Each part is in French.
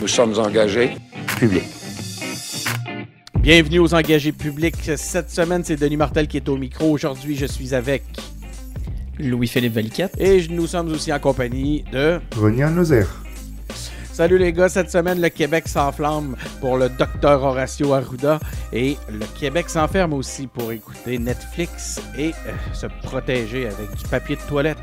Nous sommes engagés. Public. Bienvenue aux engagés publics. Cette semaine, c'est Denis Martel qui est au micro. Aujourd'hui, je suis avec Louis-Philippe Valiquette. et nous sommes aussi en compagnie de. René Nozer. Salut les gars, cette semaine, le Québec s'enflamme pour le docteur Horacio Arruda et le Québec s'enferme aussi pour écouter Netflix et euh, se protéger avec du papier de toilette.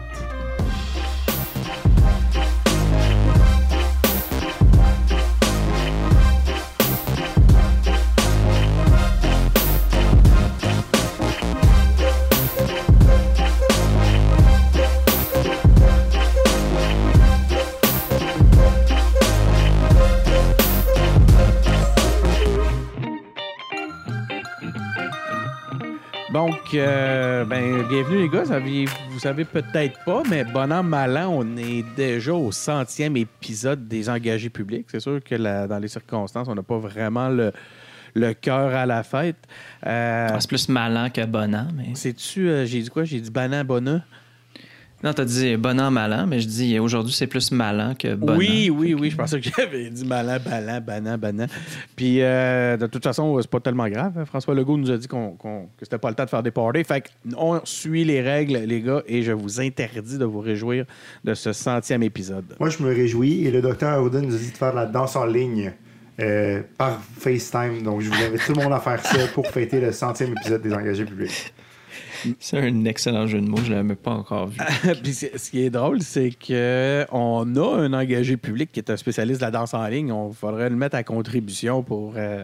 Bienvenue les gars. Vous savez, peut-être pas, mais bon an, mal an, on est déjà au centième épisode des engagés publics. C'est sûr que la- dans les circonstances, on n'a pas vraiment le, le cœur à la fête. Euh, Ah, c'est plus malin que bon an, mais. Sais-tu, euh, j'ai dit quoi? J'ai dit banan, bonan? Non, t'as dit bon an, malin, mais je dis aujourd'hui c'est plus malin que bon oui, an. oui, oui. Je pensais que j'avais dit malin, balan, banan, banan. Puis, euh, de toute façon, c'est pas tellement grave. François Legault nous a dit qu'on, qu'on- que c'était pas le temps de faire des parties. Fait qu'on suit les règles, les gars, et je vous interdis de vous réjouir de ce centième épisode. Moi, je me réjouis et le docteur Arruda nous a dit de faire de la danse en ligne euh, par FaceTime. Donc, je vous invite tout le monde à faire ça pour fêter le centième épisode des engagés publics. C'est un excellent jeu de mots, je l'avais pas encore vu. Puis ce qui est drôle, c'est que on a un engagé public qui est un spécialiste de la danse en ligne. On faudrait le mettre à contribution pour, euh,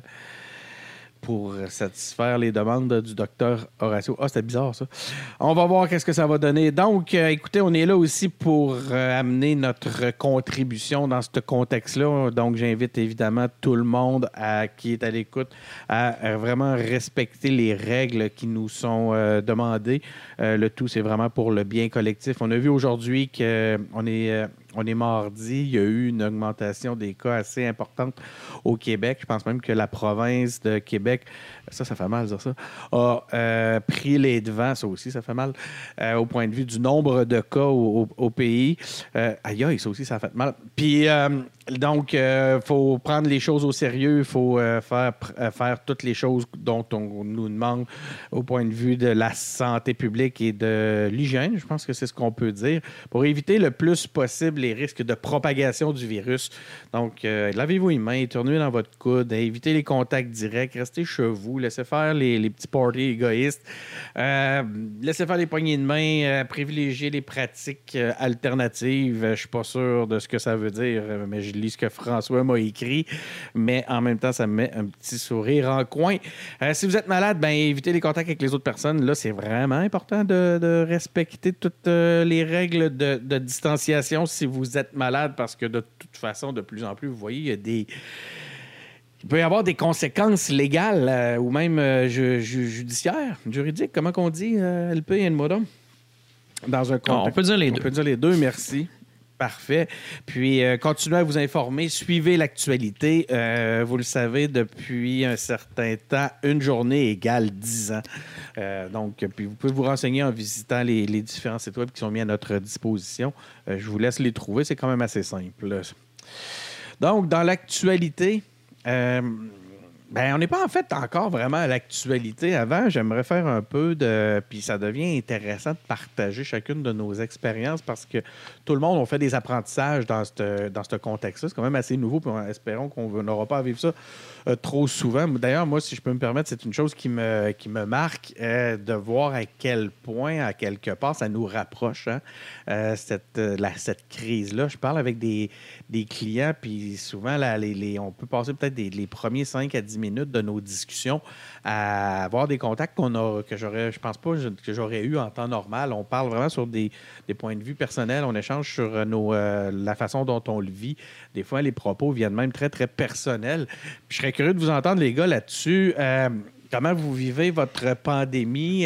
pour satisfaire les demandes du docteur Horacio. Ah, c'était bizarre, ça. On va voir qu'est-ce que ça va donner. Donc, euh, écoutez, on est là aussi pour euh, amener notre contribution dans ce contexte-là. Donc, j'invite évidemment tout le monde qui est à l'écoute à, vraiment respecter les règles qui nous sont euh, demandées. Le tout, c'est vraiment pour le bien collectif. On a vu aujourd'hui qu'on est, on est mardi. Il y a eu une augmentation des cas assez importante au Québec. Je pense même que la province de Québec, ça, ça fait mal de dire ça, a euh, pris les devants, ça aussi, ça fait mal, euh, au point de vue du nombre de cas au, pays. Euh, aïe, aïe, ça aussi, ça fait mal. Puis, donc, il faut prendre les choses au sérieux. Il faut euh, faire, euh, faire toutes les choses dont on nous demande au point de vue de la santé publique et de l'hygiène. Je pense que c'est ce qu'on peut dire pour éviter le plus possible les risques de propagation du virus. Donc, euh, lavez-vous les mains, tournez dans votre coude, évitez les contacts directs, restez chez vous, laissez faire les, les petits parties égoïstes, Euh, laissez faire les poignées de main, euh, privilégiez les pratiques euh, alternatives. Je suis pas sûr de ce que ça veut dire, euh, mais je lis ce que François m'a écrit. Mais en même temps, ça me met un petit sourire en coin. Euh, si vous êtes malade, ben évitez les contacts avec les autres personnes. Là, c'est vraiment important de, de respecter toutes euh, les règles de, de distanciation si vous êtes malade, parce que de toute façon, de plus en plus, vous voyez, il y a des il peut y avoir des conséquences légales euh, ou même ju- ju- judiciaires, juridiques, comment qu'on dit, LP et Modom? Dans un Ah, contexte. on peut dire les On deux. peut dire les deux, merci. Parfait. Puis, euh, continuez à vous informer, suivez l'actualité. Euh, vous le savez, depuis un certain temps, une journée égale 10 ans. Euh, donc, puis vous pouvez vous renseigner en visitant les, différents sites web qui sont mis à notre disposition. Je vous laisse les trouver, c'est quand même assez simple. Donc, dans l'actualité, ben, on n'est pas en fait encore vraiment à l'actualité. Avant, j'aimerais faire un peu de. Puis ça devient intéressant de partager chacune de nos expériences parce que tout le monde a fait des apprentissages dans ce dans contexte-là. C'est quand même assez nouveau. Puis on- espérons qu'on n'aura pas à vivre ça euh, trop souvent. D'ailleurs, moi, si je peux me permettre, c'est une chose qui me, qui me marque euh, de voir à quel point, à quelque part, ça nous rapproche, hein, euh, cette, cette crise-là. Je parle avec des, des clients, puis souvent, là, les, on peut passer peut-être les premiers 5 à 10 minutes de nos discussions à avoir des contacts qu'on a, que j'aurais, je pense pas que j'aurais eu en temps normal. On parle vraiment sur des, des points de vue personnels, on échange sur euh, nos, euh, la façon dont on le vit. Des fois, les propos viennent même très, très personnels. Je serais curieux de vous entendre, les gars, là-dessus. Euh, comment vous vivez votre pandémie?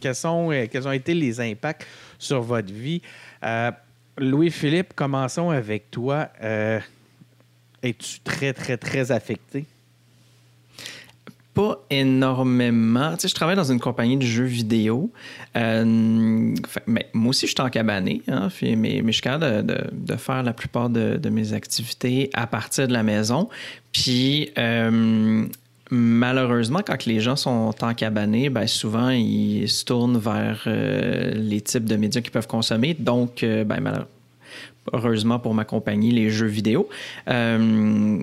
Quels, sont, quels ont été les impacts sur votre vie? Louis-Philippe, commençons avec toi. Es-tu très, très, très affecté? Pas énormément. Tu sais, je travaille dans une compagnie de jeux vidéo. Euh, mais moi aussi, je suis en cabané, hein, mais, je suis capable de, faire la plupart de, mes activités à partir de la maison. Puis, euh, malheureusement, quand les gens sont en cabané, ben, souvent, ils se tournent vers euh, les types de médias qu'ils peuvent consommer. Donc, ben, malheureusement, heureusement pour ma compagnie, les jeux vidéo. Euh,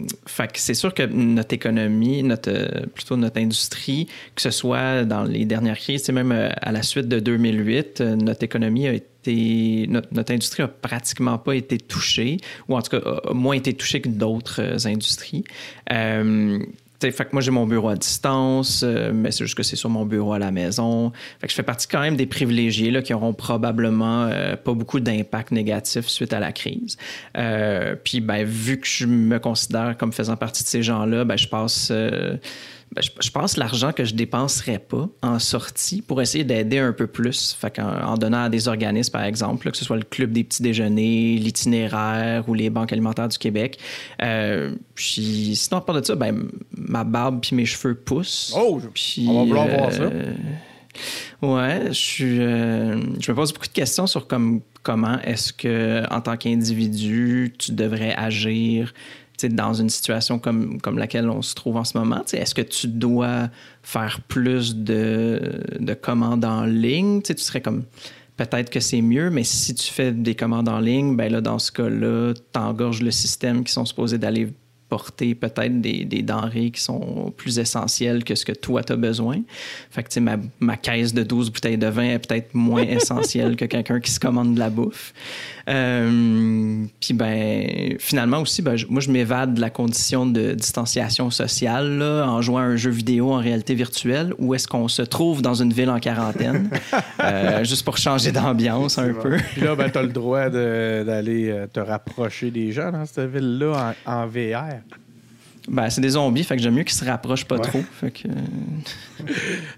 c'est sûr que notre économie, notre, euh, plutôt notre industrie, que ce soit dans les dernières crises, c'est même euh, à la suite de 2008, euh, notre économie a été, notre, notre industrie a pratiquement pas été touchée, ou en tout cas moins été touchée que d'autres industries. Fait que moi, j'ai mon bureau à distance, euh, mais c'est juste que c'est sur mon bureau à la maison. Fait que je fais partie quand même des privilégiés là, qui auront probablement euh, pas beaucoup d'impact négatif suite à la crise. Euh, puis, ben, vu que je me considère comme faisant partie de ces gens-là, ben, je passe. Ben, je, je passe l'argent que je dépenserais pas en sortie pour essayer d'aider un peu plus. Fait qu'en en donnant à des organismes, par exemple, là, que ce soit le Club des petits déjeuners, l'itinéraire ou les banques alimentaires du Québec. Euh, puis sinon, à part de ça, ben, ma barbe puis mes cheveux poussent. Oh, Puis, on va vouloir voir ça. euh, Ouais, je suis. euh, je me pose beaucoup de questions sur comme, comment est-ce que, en tant qu'individu, tu devrais agir dans une situation comme, comme laquelle on se trouve en ce moment. Est-ce que tu dois faire plus de, de commandes en ligne? Tu sais, tu serais comme. Peut-être que c'est mieux, mais si tu fais des commandes en ligne, ben là, dans ce cas-là, tu engorges le système qui sont supposés d'aller porter peut-être des, des denrées qui sont plus essentielles que ce que toi, tu as besoin. Fait que, tu sais, ma, ma caisse de 12 bouteilles de vin est peut-être moins essentielle que quelqu'un qui se commande de la bouffe. Euh, Puis, ben, finalement aussi, ben, je- moi, je m'évade de la condition de distanciation sociale là, en jouant à un jeu vidéo en réalité virtuelle où est-ce qu'on se trouve dans une ville en quarantaine, euh, juste pour changer d'ambiance un peu. Puis là, ben, tu as le droit d'aller euh, te rapprocher des gens dans cette ville-là en, en VR. Ben, c'est des zombies, fait que j'aime mieux qu'ils se rapprochent pas Ouais. trop. Fait que, euh,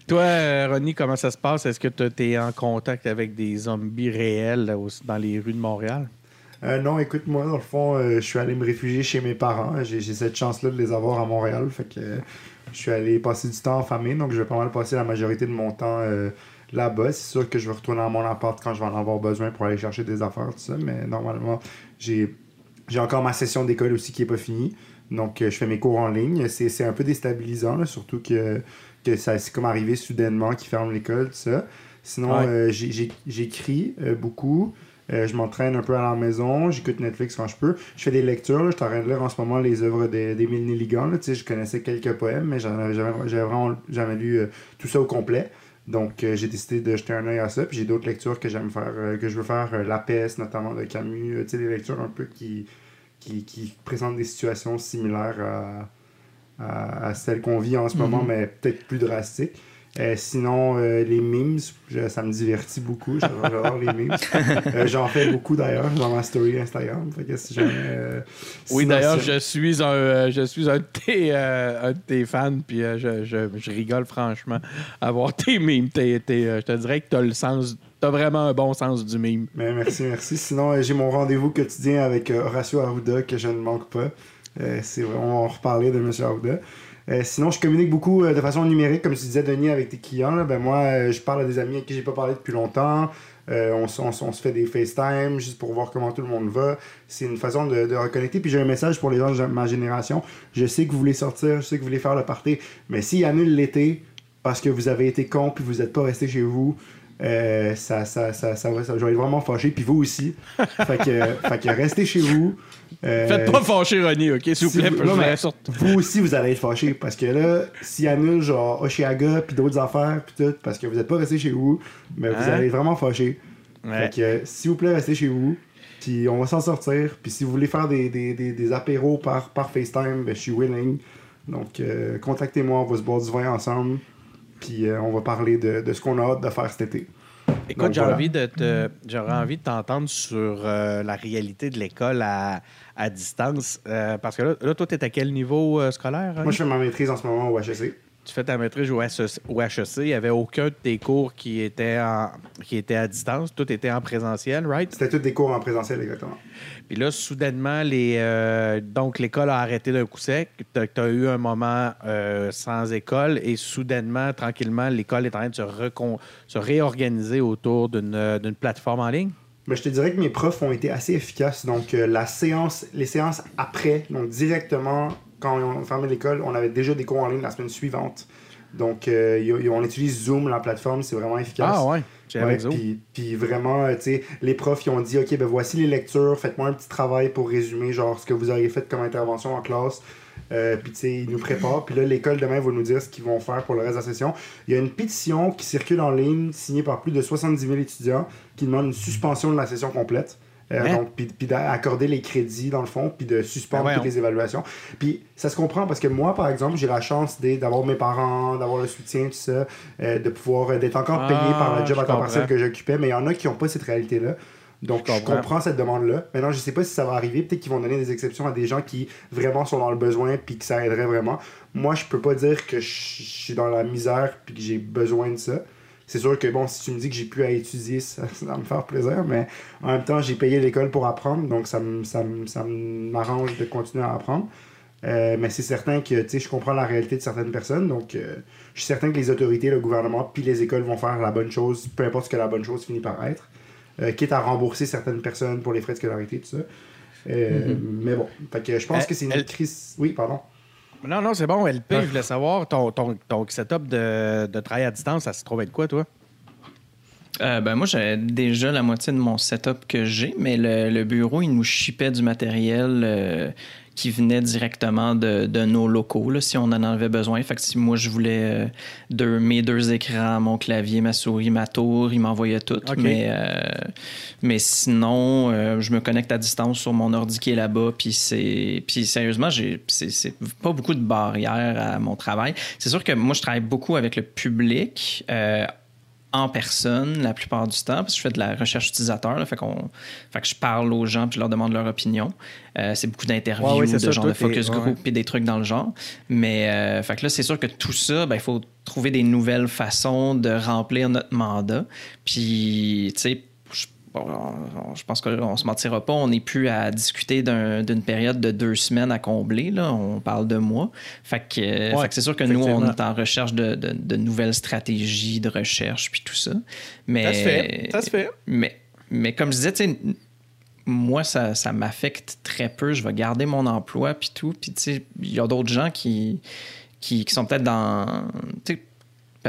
Toi, Ronnie, comment ça se passe? Est-ce que tu es en contact avec des zombies réels là, dans les rues de Montréal? Euh, non, écoute, moi, dans le fond, euh, je suis allé me réfugier chez mes parents. J'ai cette chance-là de les avoir à Montréal. Fait que euh, je suis allé passer du temps en famille. Donc, je vais pas mal passer la majorité de mon temps euh, là-bas. C'est sûr que je vais retourner à mon appart quand je vais en avoir besoin pour aller chercher des affaires, tout ça. Mais normalement, j'ai j'ai encore ma session d'école aussi qui est pas finie. Donc, euh, je fais mes cours en ligne. C'est c'est un peu déstabilisant, là, surtout que, que ça c'est comme arrivé soudainement qu'ils ferment l'école, tout ça. Sinon, Ouais. euh, j'écris euh, beaucoup. Euh, je m'entraîne un peu à la maison, j'écoute Netflix quand je peux. Je fais des lectures, là. je suis en train de lire en ce moment les œuvres d'Émile Nelligan. là. Tu sais, Je connaissais quelques poèmes, mais j'en avais jamais- j'avais vraiment jamais lu tout ça au complet. Donc euh, j'ai décidé de jeter un œil à ça. Puis j'ai d'autres lectures que j'aime faire, euh, que je veux faire. euh, La peste, notamment de Camus. tu sais, des lectures un peu qui, qui, qui présentent des situations similaires à, à, à celles qu'on vit en ce moment, mais peut-être plus drastiques. Euh, sinon, euh, les memes, je- ça me divertit beaucoup. J'adore les memes. Euh, J'en fais beaucoup d'ailleurs dans ma story Instagram. Fait que si jamais, Oui, d'ailleurs, je suis un, je suis un de tes, un de tes fans, puis je, je- je rigole franchement à voir tes mimes. T'es- t'es, euh, je te dirais que tu as le sens, t'as vraiment un bon sens du mime. Mais merci, merci. Sinon, j'ai mon rendez-vous quotidien avec Horacio Arruda que je ne manque pas. C'est vraiment, on va reparler de M. Arruda. Euh, sinon, je communique beaucoup euh, de façon numérique, comme tu disais, Denis, avec tes clients. Ben, moi, euh, je parle à des amis avec qui j'ai pas parlé depuis longtemps. On, se fait des FaceTime juste pour voir comment tout le monde va. C'est une façon de, de reconnecter. Puis j'ai un message pour les gens de ma génération. Je sais que vous voulez sortir, je sais que vous voulez faire le party, mais s'ils annulent l'été parce que vous avez été con puis vous n'êtes pas resté chez vous, euh, ça, ça, ça, ça, va, ça- je vais être vraiment fâché. Puis vous aussi. fait, que, fait que restez chez vous. Euh, Faites pas fâcher Ronnie, OK, s'il vous si plaît. vous- je non, mais- vous aussi, vous allez être fâché parce que là, s'ils annulent genre Oshiaga puis d'autres affaires puis tout, parce que vous n'êtes pas resté chez vous, mais vous Hein? allez être vraiment fâché. Ouais. Fait que, s'il vous plaît, restez chez vous. Puis on va s'en sortir. Puis si vous voulez faire des, des, des, des apéros par, par FaceTime, ben, je suis willing. Donc, euh, contactez-moi, on va se boire du vin ensemble. Puis euh, on va parler de, de ce qu'on a hâte de faire cet été. Écoute, voilà. envie de te, j'aurais envie de t'entendre sur euh, la réalité de l'école à, à distance. Euh, parce que là, là toi, tu es à quel niveau euh, scolaire? Ronnie? Moi, je fais ma maîtrise en ce moment au HEC. Tu fais ta maîtrise au, HEC, il n'y avait aucun de tes cours qui était, en, qui était à distance. Tout était en présentiel, right? C'était tous des cours en présentiel, exactement. Puis là, soudainement, les, euh, donc l'école a arrêté d'un coup sec. Tu as, eu un moment euh, sans école et soudainement, tranquillement, l'école est en train de se, se réorganiser autour d'une plateforme en ligne. Mais je te dirais que mes profs ont été assez efficaces. Donc, euh, la séance, les séances après, donc directement quand on fermé l'école, on avait déjà des cours en ligne la semaine suivante. Donc, on utilise Zoom, la plateforme, c'est vraiment efficace. Ah ouais. Puis, vraiment, euh, tu sais, les profs, ils ont dit, OK, ben voici les lectures, faites-moi un petit travail pour résumer, genre, ce que vous auriez fait comme intervention en classe. Euh, puis, tu sais, ils nous préparent. Puis là, l'école demain va nous dire ce qu'ils vont faire pour le reste de la session. Il y a une pétition qui circule en ligne, signée par plus de 70 000 étudiants, qui demande une suspension de la session complète. Euh, hein? donc, puis, d'accorder les crédits dans le fond, puis de suspendre ben toutes les évaluations. Puis ça se comprend parce que moi, par exemple, j'ai la chance d'avoir mes parents, d'avoir le soutien, tout ça, euh, de pouvoir d'être encore payé par le ah, job à temps partiel que j'occupais, mais il y en a qui n'ont pas cette réalité-là. Donc, je, comprends. cette demande-là. Maintenant, je ne sais pas si ça va arriver. Peut-être qu'ils vont donner des exceptions à des gens qui vraiment sont dans le besoin puis que ça aiderait vraiment. Moi, je peux pas dire que je suis dans la misère puis que j'ai besoin de ça. C'est sûr que, bon, si tu me dis que j'ai pu à étudier, ça, va me faire plaisir, mais en même temps, j'ai payé l'école pour apprendre, donc ça, ça, ça m'arrange de continuer à apprendre. Euh, mais c'est certain que je comprends la réalité de certaines personnes. Donc, euh, je suis certain que les autorités, le gouvernement, puis les écoles vont faire la bonne chose, peu importe ce que la bonne chose finit par être. Euh, quitte à rembourser certaines personnes pour les frais de scolarité, tout ça. Mm-hmm. Mais bon, je pense que c'est une crise. Oui, pardon. Non, non, c'est bon. LP, je voulais savoir, ton, ton, ton setup de, de, travail à distance, ça se trouve être quoi, toi? Euh, ben moi, j'ai déjà la moitié de mon setup que j'ai, mais le, le, bureau, il nous chipait du matériel euh, qui venait directement de, de nos locaux, là, si on en avait besoin. Fait que si moi, je voulais euh, deux, mes deux écrans, mon clavier, ma souris, ma tour, il m'envoyait tout. Mais, mais sinon, je me connecte à distance sur mon ordi qui est là-bas. Puis, c'est, puis sérieusement, j'ai, c'est, c'est pas beaucoup de barrières à mon travail. C'est sûr que moi, je travaille beaucoup avec le public en personne la plupart du temps, parce que je fais de la recherche utilisateur. Là, fait, qu'on, fait que je parle aux gens puis je leur demande leur opinion. Euh, c'est beaucoup d'interviews, de genre de focus group et des trucs dans le genre. Mais euh, fait que là, c'est sûr que tout ça, ben, il faut trouver des nouvelles façons de remplir notre mandat. Puis, tu sais, je pense qu'on se mentira pas, on n'est plus à discuter d'une période de deux semaines à combler. Là. On parle de mois. Fait que, c'est sûr que nous, on est en recherche de, nouvelles stratégies de recherche puis tout ça. Mais, ça se fait. Ça se fait. Mais, mais comme je disais, moi, ça, ça m'affecte très peu. Je vais garder mon emploi puis tout. Puis il y a d'autres gens qui, qui, qui sont peut-être dans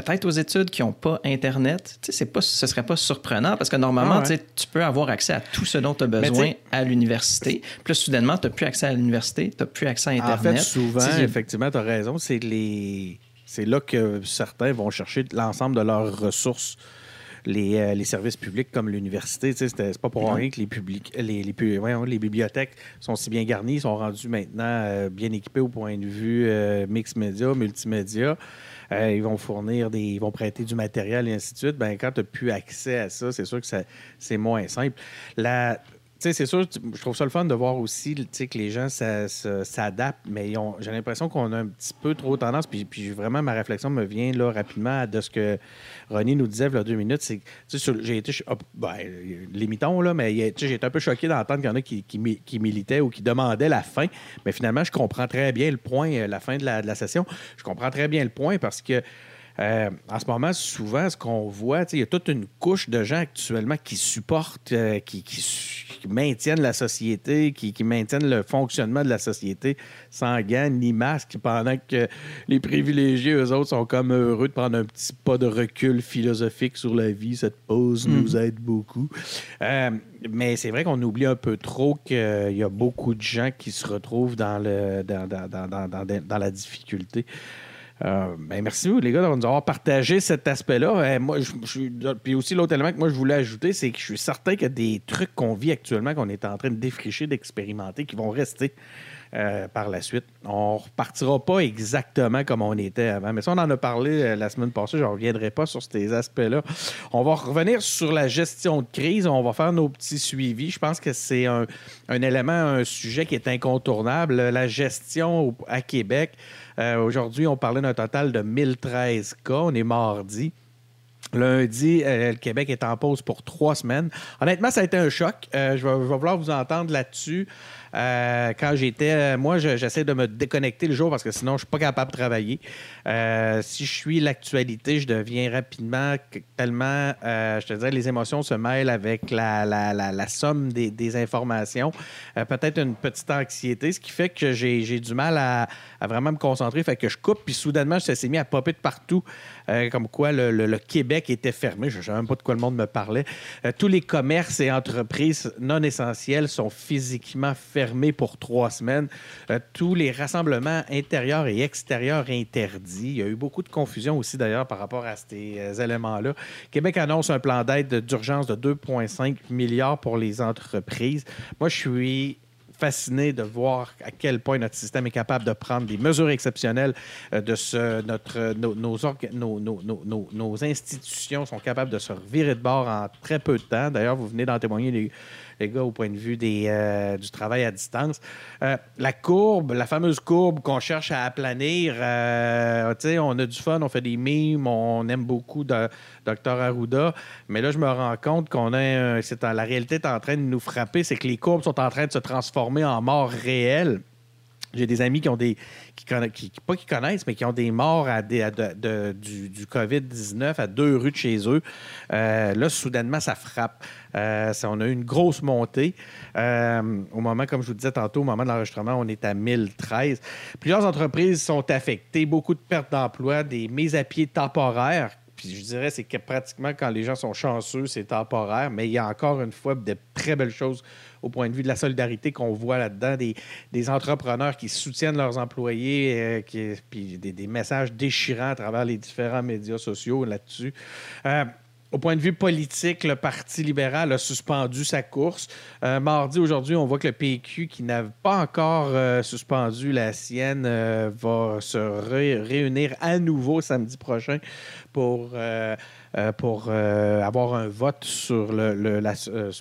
peut-être aux études qui n'ont pas Internet, c'est pas, ce ne serait pas surprenant parce que normalement, ah tu peux avoir accès à tout ce dont tu as besoin à l'université. Puis soudainement, tu n'as plus accès à l'université, tu n'as plus accès à Internet. En fait, souvent, effectivement, tu as raison, c'est les... C'est là que certains vont chercher l'ensemble de leurs ressources. Les, euh, les, services publics comme l'université. C'est pas pour rien que les, publics, les, les, les, bibliothèques sont si bien garnies, sont rendues maintenant euh, bien équipées au point de vue euh, mix média, multimédia. Euh, ils vont fournir des. ils vont prêter du matériel et ainsi de suite. Ben, quand tu n'as plus accès à ça, c'est sûr que c'est moins simple. La, c'est sûr, je trouve ça le fun de voir aussi que les gens s'adaptent, mais j'ai l'impression qu'on a un petit peu trop tendance. Puis, vraiment, ma réflexion me vient là, rapidement de ce que René nous disait il y a deux minutes. C'est j'ai été. ben, limitons, là, mais j'ai été un peu choqué d'entendre qu'il y en a qui, qui, militaient ou qui demandaient la fin. Mais finalement, je comprends très bien le point, euh, la fin de la, de la session. Je comprends très bien le point parce que euh, en ce moment, souvent, ce qu'on voit, il y a toute une couche de gens actuellement qui supportent, euh, qui, maintiennent la société, qui, maintiennent le fonctionnement de la société sans gants ni masque, pendant que les privilégiés, eux autres, sont comme heureux de prendre un petit pas de recul philosophique sur la vie. Cette pause mm. nous aide beaucoup. Euh, mais c'est vrai qu'on oublie un peu trop qu'il y a beaucoup de gens qui se retrouvent dans, le, dans, dans la difficulté. Euh, ben merci vous, les gars, de nous avoir partagé cet aspect-là. Euh, moi, je, puis aussi, l'autre élément que moi, je voulais ajouter, c'est que je suis certain qu'il y a des trucs qu'on vit actuellement, qu'on est en train de défricher, d'expérimenter, qui vont rester. euh, par la suite. On repartira pas exactement comme on était avant, mais ça, on en a parlé la semaine passée. Je ne reviendrai pas sur ces aspects-là. On va revenir sur la gestion de crise. On va faire nos petits suivis. Je pense que c'est un élément, un sujet qui est incontournable. La gestion à Québec. Euh, aujourd'hui, on parlait d'un total de 1013 cas. On est mardi. Lundi, euh, le Québec est en pause pour trois semaines. Honnêtement, ça a été un choc. Euh, je, vais, je, vais, vouloir vous entendre là-dessus. Euh, quand j'étais. Euh, moi, j'essaie de me déconnecter le jour parce que sinon, je ne suis pas capable de travailler. Euh, si je suis l'actualité, je deviens rapidement tellement. je te disais, les émotions se mêlent avec la, somme des, des informations. Peut-être une petite anxiété, ce qui fait que j'ai du mal à, à, vraiment me concentrer. Fait que je coupe, puis soudainement, ça s'est mis à popper de partout. Comme quoi le, Québec était fermé. Je ne sais même pas de quoi le monde me parlait. tous les commerces et entreprises non essentielles sont physiquement fermés fermé pour trois semaines. Euh, tous les rassemblements intérieurs et extérieurs interdits. Il y a eu beaucoup de confusion aussi d'ailleurs par rapport à ces euh, éléments-là. Québec annonce un plan d'aide d'urgence de 2,5 milliards pour les entreprises. Moi, je suis fasciné de voir à quel point notre système est capable de prendre des mesures exceptionnelles, euh, de ce, notre, nos, nos, nos, nos, institutions sont capables de se revirer de bord en très peu de temps. D'ailleurs, vous venez d'en témoigner les, les gars, au point de vue euh, du travail à distance. Euh, la courbe, la fameuse courbe qu'on cherche à aplanir, euh, on a du fun, on fait des mimes, on aime beaucoup de, Dr Arruda, mais là, je me rends compte qu'on a, c'est la réalité est en train de nous frapper, c'est que les courbes sont en train de se transformer en morts réelles. J'ai des amis qui ont des. Qui, qui, pas qui connaissent, mais qui ont des morts à des, de, du, du COVID-19 à deux rues de chez eux. Euh, là, soudainement, ça frappe. Euh, ça, on a eu une grosse montée. Euh, au moment, comme je vous disais tantôt, au moment de l'enregistrement, on est à 1013. Plusieurs entreprises sont affectées, beaucoup de pertes d'emplois, des mises à pied temporaires puis je dirais, c'est que pratiquement quand les gens sont chanceux, c'est temporaire, mais il y a encore une fois de très belles choses au point de vue de la solidarité qu'on voit là-dedans, des, des, entrepreneurs qui soutiennent leurs employés, euh, puis des, messages déchirants à travers les différents médias sociaux là-dessus. Euh, au point de vue politique, le Parti libéral a suspendu sa course. Euh, mardi, aujourd'hui, on voit que le PQ, qui n'a pas encore suspendu la sienne, va se ré réunir à nouveau samedi prochain pour, euh, euh, pour euh, avoir un vote sur le, le la,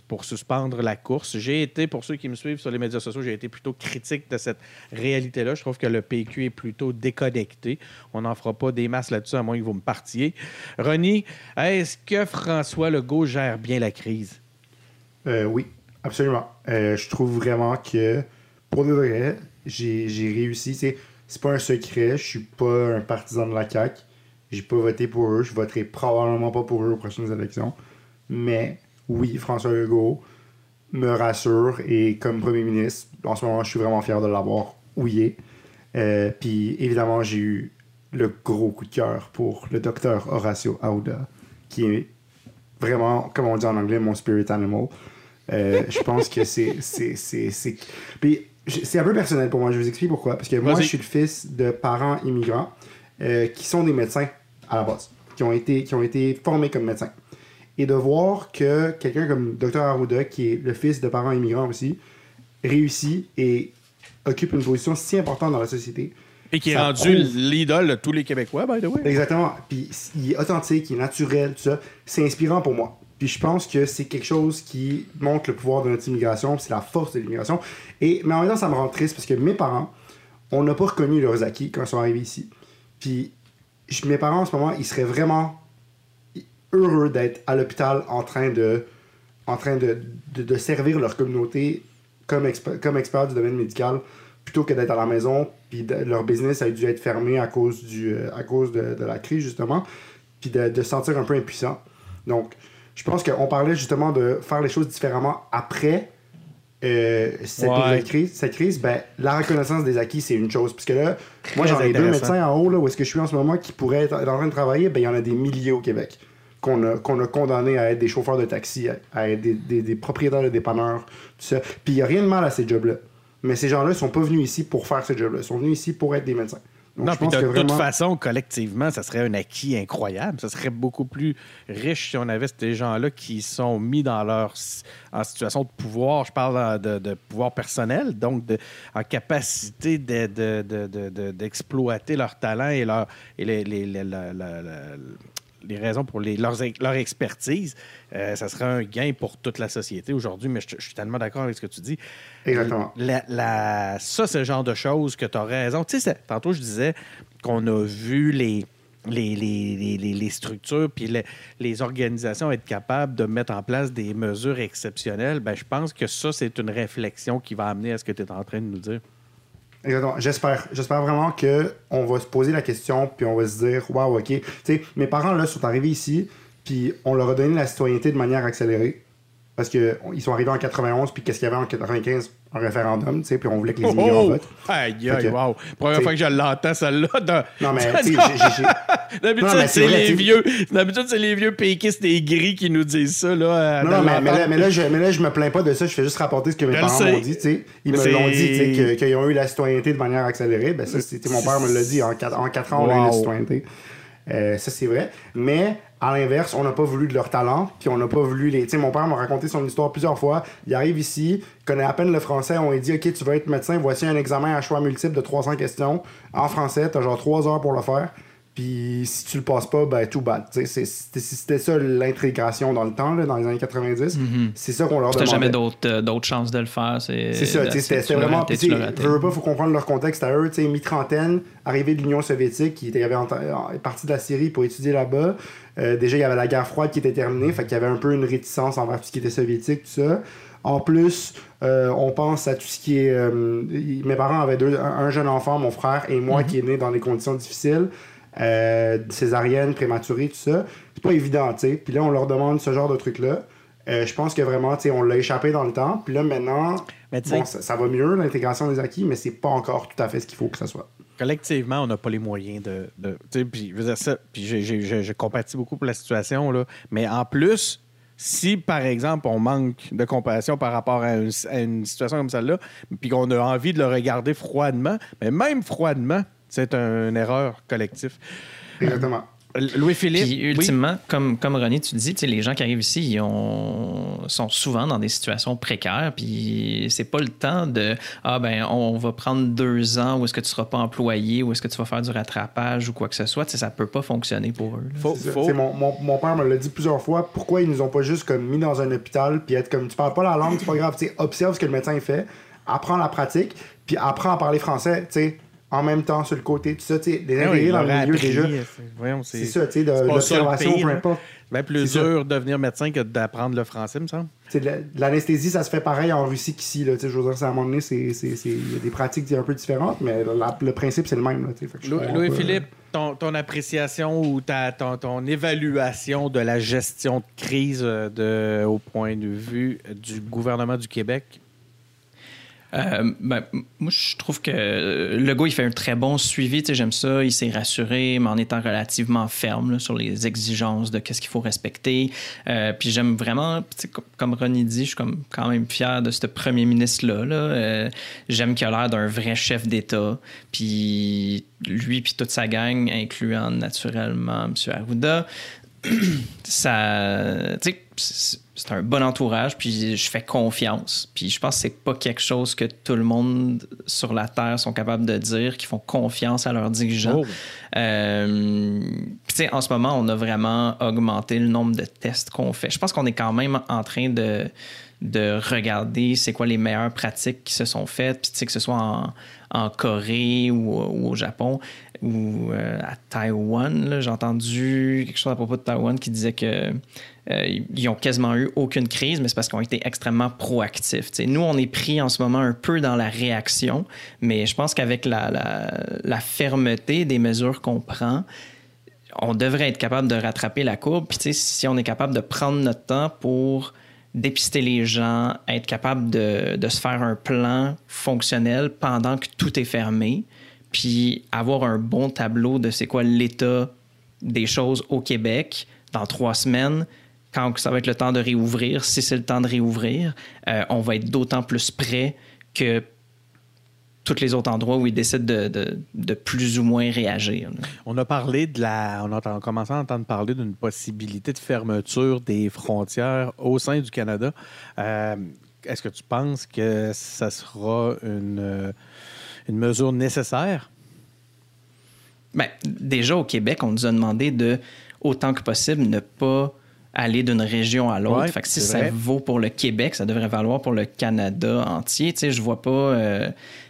pour suspendre la course. J'ai été, pour ceux qui me suivent sur les médias sociaux, j'ai été plutôt critique de cette réalité-là. Je trouve que le PQ est plutôt déconnecté. On n'en fera pas des masses là-dessus, à moins que vous me partiez. Ronnie, est-ce que François Legault gère bien la crise? oui, absolument. je trouve vraiment que, pour de vrai, j'ai réussi. C'est pas un secret, je suis pas un partisan de la CAQ. J'ai pas voté pour eux. Je voterai probablement pas pour eux aux prochaines élections. Mais oui, François Legault me rassure et comme premier ministre, en ce moment, je suis vraiment fier de l'avoir ouillé. Euh, Puis évidemment, j'ai eu le gros coup de cœur pour le docteur Horacio Aouda, qui est vraiment, comme on dit en anglais, mon spirit animal. Euh, je pense que c'est. Puis c'est un peu personnel pour moi, je vous explique pourquoi. Parce que moi, je suis le fils de parents immigrants euh, qui sont des médecins à la base, qui ont été, qui ont été formés comme médecins. Et de voir que quelqu'un comme Dr Arruda, qui est le fils de parents immigrants aussi, réussit et occupe une position si importante dans la société. Et qui est rendu l'idole de tous les Québécois, by the way. Exactement. Puis il est authentique, il est naturel, tout ça. C'est inspirant pour moi. Puis je pense que c'est quelque chose qui montre le pouvoir de notre immigration, c'est la force de l'immigration. Et, mais en même temps, ça me rend triste parce que mes parents, on n'a pas reconnu leurs acquis quand ils sont arrivés ici. Puis mes parents en ce moment, ils seraient vraiment heureux d'être à l'hôpital en train de en train de, de, servir leur communauté comme, comme expert du domaine médical plutôt que d'être à la maison puis leur business a dû être fermé à cause du euh, à cause de, de, la crise justement puis de se sentir un peu impuissant. Donc je pense qu'on parlait justement de faire les choses différemment après euh, cette, ouais. crise, cette crise, ben, la reconnaissance des acquis, c'est une chose. Parce que là, moi, j'en ai deux médecins en haut, là, où est-ce que je suis en ce moment, qui pourraient être en train de travailler. Ben, il y en a des milliers au Québec qu'on a, qu'on a condamnés à être des chauffeurs de taxi, à, être des, des, des, propriétaires de dépanneurs, tout ça. Puis il n'y a rien de mal à ces jobs-là. Mais ces gens-là ne sont pas venus ici pour faire ces jobs-là. Ils sont venus ici pour être des médecins. Donc, non, puis de toute façon, collectivement, ça serait un acquis incroyable. Ça serait beaucoup plus riche si on avait ces gens-là qui sont mis dans leur en situation de pouvoir. Je parle de, de pouvoir personnel, donc de, en capacité de- de- de- de- de- d'exploiter leur talent et, leur, et les, les raisons pour les, leurs, leur expertise. Euh, ça serait un gain pour toute la société aujourd'hui, mais je, je suis tellement d'accord avec ce que tu dis. Exactement. La- la- ça, c'est le genre de choses que tu as raison. Tu sais, tantôt, je disais qu'on a vu les, les, les, les- structures puis les, les organisations être capables de mettre en place des mesures exceptionnelles. Ben, je pense que ça, c'est une réflexion qui va amener à ce que tu es en train de nous dire. Exactement. J'espère. J'espère vraiment qu'on va se poser la question, puis on va se dire, waouh, OK. Tu sais, mes parents, là, sont arrivés ici, puis on leur a donné la citoyenneté de manière accélérée. Parce qu'ils sont arrivés en 91, puis qu'est-ce qu'il y avait en 95 en référendum, tu sais, puis on voulait que les immigrants votent. Aïe, Fait aïe, que, wow! Première fois que je l'entends, celle-là. dans- Non, mais, D'habitude, Non, c'est les vieux. D'habitude, c'est les vieux péquistes et gris qui nous disent ça. Là, Non, dans non, mais, mais, là, mais, là, je, mais là, je me plains pas de ça, je fais juste rapporter ce que mes Je parents m'ont dit, tu sais. Ils me l'ont dit, tu sais, qu'ils ont eu la citoyenneté de manière accélérée. Ben ça, c'était mon père me l'a dit, en 4, en quatre ans, on a eu la citoyenneté. Euh, ça, c'est vrai. Mais, à l'inverse, on n'a pas voulu de leur talent, puis on n'a pas voulu les... Tu sais, mon père m'a raconté son histoire plusieurs fois. Il arrive ici, connaît à peine le français, on lui dit, OK, tu vas être médecin, voici un examen à choix multiple de 300 questions. En français, t'as genre 3 heures pour le faire. Puis si tu le passes pas, ben tout bad. C'était ça l'intégration dans le temps, là, dans les années 90. C'est ça qu'on leur demandait. jamais d'autres euh, d'autres chances de le faire. C'est ça, c'était vraiment. Tu veux, pas, faut comprendre leur contexte à eux. Mi-trentaine, arrivée de l'Union soviétique, qui était, avait ent- est parti de la Syrie pour étudier là-bas. Euh, déjà, il y avait la guerre froide qui était terminée, fait qu'il y avait un peu une réticence envers tout ce qui était soviétique, tout ça. En plus, euh, on pense à tout ce qui est. mes parents avaient deux, un, un jeune enfant, mon frère et moi, qui est né dans des conditions difficiles, euh, césarienne, prématurée, tout ça. C'est pas évident, tu sais. Puis là, on leur demande ce genre de truc-là. Euh, je pense que vraiment, tu sais, on l'a échappé dans le temps. Puis là, maintenant, Mais bon, ça, ça va mieux, l'intégration des acquis, mais c'est pas encore tout à fait ce qu'il faut que ça soit. collectivement, on n'a pas les moyens de. de tu sais, puis, je veux dire ça, puis j'ai- j'ai- je, je compatis beaucoup pour la situation, là. Mais en plus, si, par exemple, on manque de compassion par rapport à une, à une situation comme celle-là, puis qu'on a envie de le regarder froidement, mais même froidement, c'est un- une erreur collective. Exactement. Louis-Philippe. Puis oui? ultimement, comme, comme René, tu dis, les gens qui arrivent ici, ils ont, sont souvent dans des situations précaires. Puis c'est pas le temps de Ah ben, on va prendre deux ans où est-ce que tu seras pas employé, ou est-ce que tu vas faire du rattrapage ou quoi que ce soit. Tu sais, ça peut pas fonctionner pour eux. Faut- faut- Mon, mon, mon père me l'a dit plusieurs fois. Pourquoi ils nous ont pas juste comme mis dans un hôpital puis être comme tu parles pas la langue, c'est pas grave. Tu sais, observe ce que le médecin il fait, apprends la pratique, puis apprends à parler français. Tu sais, en même temps sur le côté, tout ça. Tu sais, les Ben intégrer dans le milieu déjà. c'est- ça, tu sais, de l'observation, peu importe. C'est bien plus dur de devenir médecin que d'apprendre le français, me semble. L'anesthésie, ça se fait pareil en Russie qu'ici. là. Tu sais, Je veux dire, à un moment donné, il y a des pratiques un peu différentes, mais la- le principe, c'est le même. Louis-Philippe, ton, ton appréciation ou ta, ton, ton évaluation de la gestion de crise euh, de, au point de vue du gouvernement du Québec? Euh, ben, moi, je trouve que euh, le gars, il fait un très bon suivi. J'aime ça. Il s'est rassuré, mais en étant relativement ferme sur les exigences de qu'est-ce qu'il faut respecter. Euh, puis j'aime vraiment, comme Ronnie dit, je suis quand même fier de ce premier ministre-là. là. J'aime qu'il a l'air d'un vrai chef d'État. Puis lui, puis toute sa gang, incluant naturellement M. Arruda, ça, c'est un bon entourage, puis je fais confiance. Puis je pense que c'est pas quelque chose que tout le monde sur la Terre sont capables de dire, qu'ils font confiance à leurs dirigeants. Oh. Euh, en ce moment, on a vraiment augmenté le nombre de tests qu'on fait. Je pense qu'on est quand même en train de, de regarder c'est quoi les meilleures pratiques qui se sont faites, puis que ce soit en, en Corée ou, ou au Japon ou euh, à Taïwan. J'ai entendu quelque chose à propos de Taïwan qui disait que euh, ont quasiment eu aucune crise, mais c'est parce qu'ils ont été extrêmement proactifs. Nous, on est pris en ce moment un peu dans la réaction, mais je pense qu'avec la, fermeté des mesures qu'on prend, on devrait être capable de rattraper la courbe. Puis, si on est capable de prendre notre temps pour dépister les gens, être capable de se faire un plan fonctionnel pendant que tout est fermé, puis avoir un bon tableau de c'est quoi l'état des choses au Québec dans trois semaines, quand ça va être le temps de réouvrir, si c'est le temps de réouvrir, euh, on va être d'autant plus prêt que tous les autres endroits où ils décident de, de, plus ou moins réagir. On a parlé de la. On a commencé à entendre parler d'une possibilité de fermeture des frontières au sein du Canada. Euh, Est-ce que tu penses que ça sera une, euh, une mesure nécessaire? Ben, déjà, au Québec, on nous a demandé de, autant que possible, ne pas aller d'une région à l'autre. Ouais, fait que si ça vrai. vaut pour le Québec, ça devrait valoir pour le Canada entier. Tu sais, je vois pas... euh,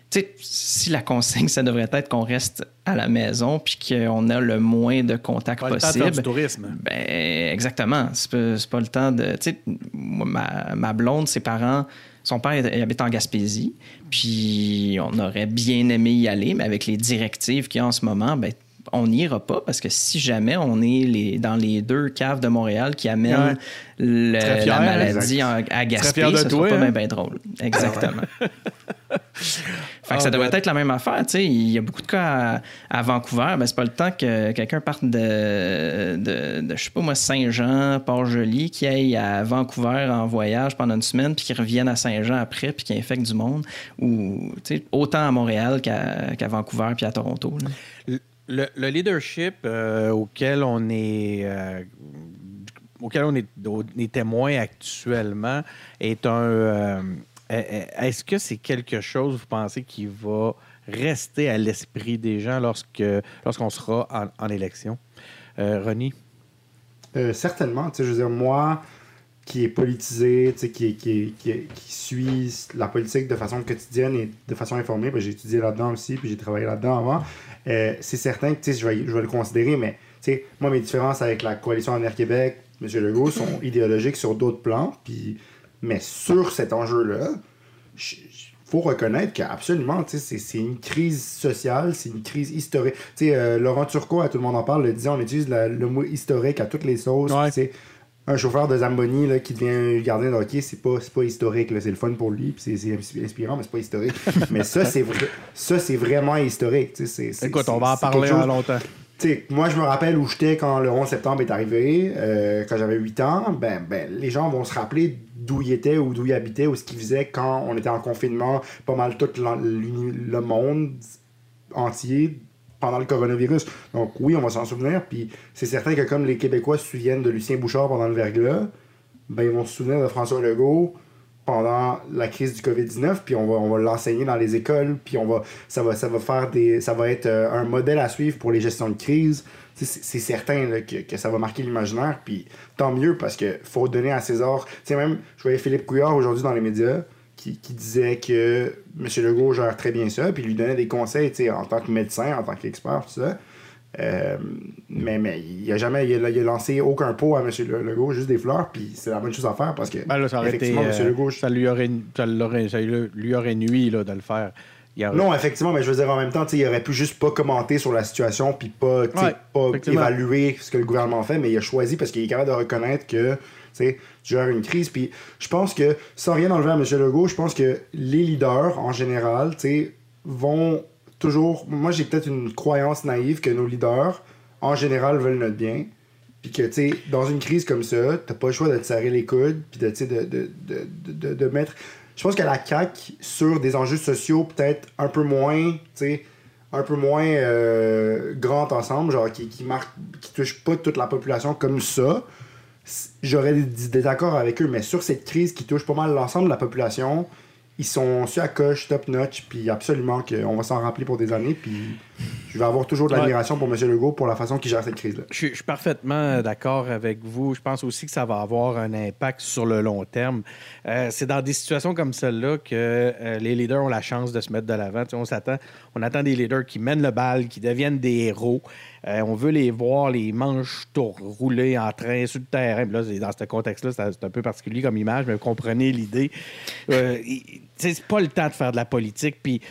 tu sais, si la consigne, ça devrait être qu'on reste à la maison puis qu'on a le moins de contacts Pas le temps de possible. tourisme. Ben, exactement. C'est pas, pas le temps de. Tu sais, ma blonde, ses parents, son père il habite en Gaspésie, puis on aurait bien aimé y aller, mais avec les directives qu'il y a en ce moment, ben, on n'ira pas parce que si jamais on est les, dans les deux caves de Montréal qui amènent Ouais. le- Très fier, la maladie en- à Gaspé, de toi, sera pas hein? bien drôle. Exactement. Fait que Ah, ça devrait être la même affaire. tu sais. Il y a beaucoup de cas à, à Vancouver. Ben, c'est pas le temps que quelqu'un parte de, de, de, je sais pas moi, Saint-Jean, Port-Joli, qui aille à Vancouver en voyage pendant une semaine, puis qui revienne à Saint-Jean après, puis qui infecte du monde. Ou tu sais, autant à Montréal qu'à Vancouver puis à Toronto. Le, le- le leadership euh, auquel on est euh, auquel on est, on est témoin actuellement est un euh, est-ce que c'est quelque chose vous pensez qui va rester à l'esprit des gens lorsque lorsqu'on sera en, élection? Euh, Ronnie? Euh, certainement. Je veux dire, moi, qui est politisé, qui, qui, qui, qui la politique de façon quotidienne et de façon informée, j'ai étudié là-dedans aussi, puis j'ai travaillé là-dedans avant. Euh, c'est certain que je vais, vais le considérer, mais moi, mes différences avec la coalition en Air Québec, M. Legault, sont idéologiques sur d'autres plans, puis, mais sur cet enjeu-là, il faut reconnaître qu'absolument, c'est une crise sociale, c'est une crise historique. Tu sais, euh, Laurent Turcot, à tout le monde en parle, le disait, on utilise la- le mot historique à toutes les sauces. Ouais. un chauffeur de Zamboni là, qui devient gardien de hockey, c'est pas, pas historique, c'est le fun pour lui, c'est- c'est inspi- inspirant, mais c'est pas historique. mais ça, c'est vrai, ça, vraiment historique. c'est- c'est- écoute on va en parler chose- longtemps tu sais, moi, je me rappelle où j'étais quand le 11 septembre est arrivé, euh, quand j'avais 8 ans. Ben, ben, les gens vont se rappeler d'où ils étaient ou d'où ils habitaient ou ce qu'ils faisaient quand on était en confinement, pas mal tout le monde entier pendant le coronavirus. Donc, oui, on va s'en souvenir. Puis, c'est certain que comme les Québécois se souviennent de Lucien Bouchard pendant le verglas, ben, ils vont se souvenir de François Legault pendant la crise du COVID-19, puis on va, l'enseigner dans les écoles, puis on va, ça, va, ça va faire des. ça va être euh, un modèle à suivre pour les gestions de crise. C'est certain que, ça va marquer l'imaginaire, puis tant mieux parce que faut donner à César. Tu sais, même, je voyais Philippe Couillard aujourd'hui dans les médias qui, disait que M. Legault gère très bien ça, puis lui donnait des conseils en tant que médecin, en tant qu'expert, tout ça. Euh, mais, mais il a jamais il a, il a lancé aucun pot à M. Le- Legault, juste des fleurs, puis c'est la bonne chose à faire parce que Ben là, ça été, effectivement, euh, M. Legault, ça lui aurait ça ça lui aurait nuit là, de le faire aurait- Non, effectivement, mais je veux dire, en même temps, il aurait pu juste pas commenter sur la situation puis pas, Ouais, pas évaluer ce que le gouvernement fait, mais il a choisi parce qu'il est capable de reconnaître que tu gères une crise. Puis je pense que, sans rien enlever à M. Legault, je pense que les leaders, en général, vont toujours. Moi, j'ai peut-être une croyance naïve que nos leaders, en général, veulent notre bien. Puis que, tu sais, dans une crise comme ça, t'as pas le choix de te serrer les coudes, puis de, de, de, de, de, mettre. Je pense que la CAQ, sur des enjeux sociaux peut-être un peu moins, tu un peu moins euh, grand ensemble, genre qui, qui marque, qui touche pas toute la population comme ça, j'aurais des désaccords avec eux, mais sur cette crise qui touche pas mal l'ensemble de la population, ils sont sur la coche, top notch, puis absolument qu'on va s'en rappeler pour des années, puis je vais avoir toujours de l'admiration pour M. Legault pour la façon qu'il gère cette crise-là. Je, suis- je suis parfaitement d'accord avec vous. Je pense aussi que ça va avoir un impact sur le long terme. Euh, c'est dans des situations comme celle-là que euh, les leaders ont la chance de se mettre de l'avant. Tu sais, on s'attend, on attend des leaders qui mènent le bal, qui deviennent des héros. Euh, on veut les voir, les manches tour- rouler en train sur le terrain. Là, dans ce contexte-là, c'est un peu particulier comme image, mais vous comprenez l'idée. Euh, c'est pas le temps de faire de la politique. Puis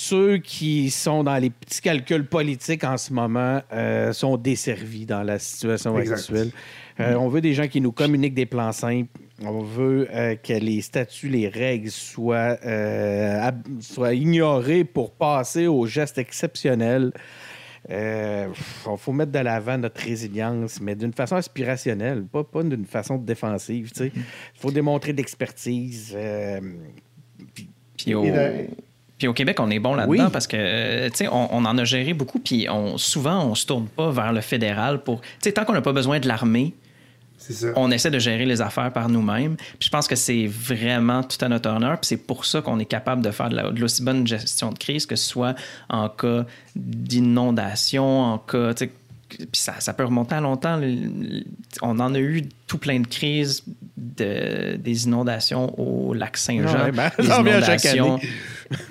ceux qui sont dans les petits calculs politiques en ce moment euh, sont desservis dans la situation Exact. actuelle. Euh, on veut des gens qui nous communiquent des plans simples. On veut euh, que les statuts, les règles soient, euh, ab- soient ignorées pour passer aux gestes exceptionnels. Il faut mettre de l'avant notre résilience, mais d'une façon aspirationnelle, pas, pas d'une façon défensive. Il faut démontrer de l'expertise. euh, Puis de- Puis au Québec, on est bon là-dedans Oui. parce que, euh, tu sais, on, on en a géré beaucoup, puis on, souvent, on se tourne pas vers le fédéral pour. Tu sais, tant qu'on n'a pas besoin de l'armée, ça. on essaie de gérer les affaires par nous-mêmes. Puis je pense que c'est vraiment tout à notre honneur. Puis c'est pour ça qu'on est capable de faire de, la- l'aussi bonne gestion de crise, que ce soit en cas d'inondation, en cas. tu sais, Puis ça, ça peut remonter à longtemps. On en a eu tout plein de crises, de, des inondations au lac Saint-Jean. Ouais, ben, des inondations.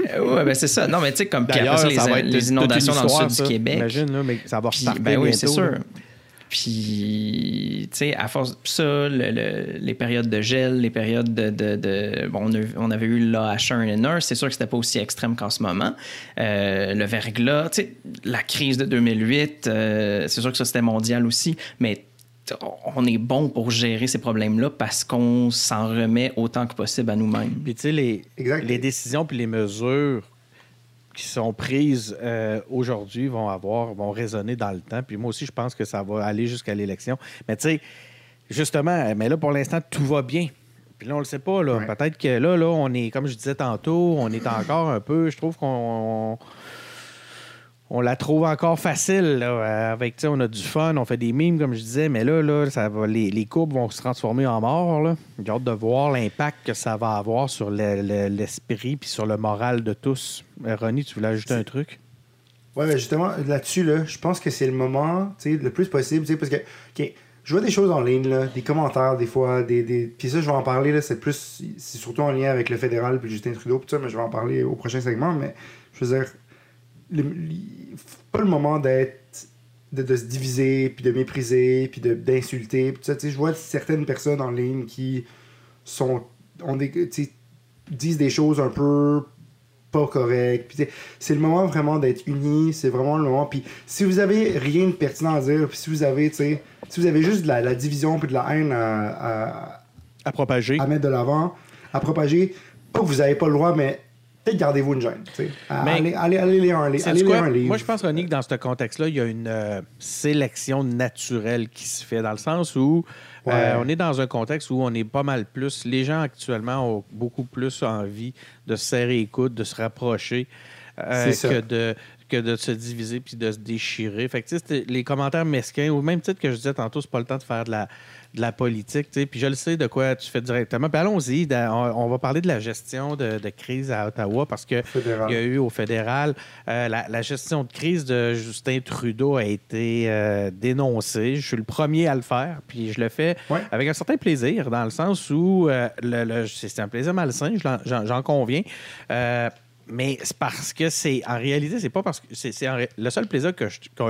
Euh, ouais, ben c'est ça. Non, mais tu sais, comme après ça, les, les inondations dans le sud ça. du Québec. Imagine, là, mais ça va Puis, ben oui, c'est sûr. Puis, tu sais, à force ça, le- le- les périodes de gel, les périodes de. de- de- bon, on, a- on avait eu l'AH1N1, c'est sûr que c'était pas aussi extrême qu'en ce moment. Euh, le verglas, tu sais, la crise de 2008, euh, c'est sûr que ça c'était mondial aussi, mais on est bon pour gérer ces problèmes-là parce qu'on s'en remet autant que possible à nous-mêmes. Puis, tu sais, les, Exact. les décisions puis les mesures qui sont prises euh, aujourd'hui vont avoir, vont résonner dans le temps. Puis moi aussi, je pense que ça va aller jusqu'à l'élection. Mais tu sais, justement, mais là, pour l'instant, tout va bien. Puis là, on le sait pas. Là. Ouais. Peut-être que là, là, on est, comme je disais tantôt, on est encore un peu. Je trouve qu'on. On la trouve encore facile. Là, euh, avec, on a du fun, on fait des mimes, comme je disais, mais là, là ça va, les, les courbes vont se transformer en mort. J'ai hâte de voir l'impact que ça va avoir sur le- le- l'esprit puis sur le moral de tous. Euh, Ronnie, tu voulais ajouter un truc? Ouais, mais justement, là-dessus, là, je pense que c'est le moment, tu sais, le plus possible, tu sais, parce que, je vois des choses en ligne, là, des commentaires, des fois, des, des... Puis ça, je vais en parler, là, c'est plus, c'est surtout en lien avec le fédéral puis Justin Trudeau, puis ça, mais je vais en parler au prochain segment, mais je veux dire, le- pas le moment d'être, de, de se diviser, puis de mépriser, puis de- d'insulter, je vois certaines personnes en ligne qui sont, ont des, disent des choses un peu pas correctes. C'est le moment vraiment d'être unis, c'est vraiment le moment. Puis si vous avez rien de pertinent à dire, puis si vous avez, tu sais, si vous avez juste de la, la division puis de la haine à, à- À propager. à mettre de l'avant, à propager, pas que vous avez pas le droit, mais peut-être gardez-vous une gêne. Allez, allez, allez lire un, li- Sais-tu allez lire un livre. Moi, je pense, Ronnie, que dans ce contexte-là, il y a une euh, sélection naturelle qui se fait, dans le sens où euh, on est dans un contexte où on est pas mal plus. Les gens actuellement ont beaucoup plus envie de se serrer les coudes, de se rapprocher, euh, que de que de se diviser puis de se déchirer. Fait que, les commentaires mesquins, au même titre que je disais tantôt, c'est pas le temps de faire de la, de la politique, tu sais. Puis je le sais de quoi tu fais directement. Puis allons-y, on, va parler de la gestion de, de crise à Ottawa parce que Fédéral. il y a eu au fédéral. euh, la, la gestion de crise de Justin Trudeau a été euh, dénoncée. Je suis le premier à le faire, puis je le fais Ouais. avec un certain plaisir, dans le sens où euh, le, le- c'est un plaisir malsain, j'en conviens. Mais c'est parce que c'est en réalité, c'est pas parce que c'est le seul plaisir que que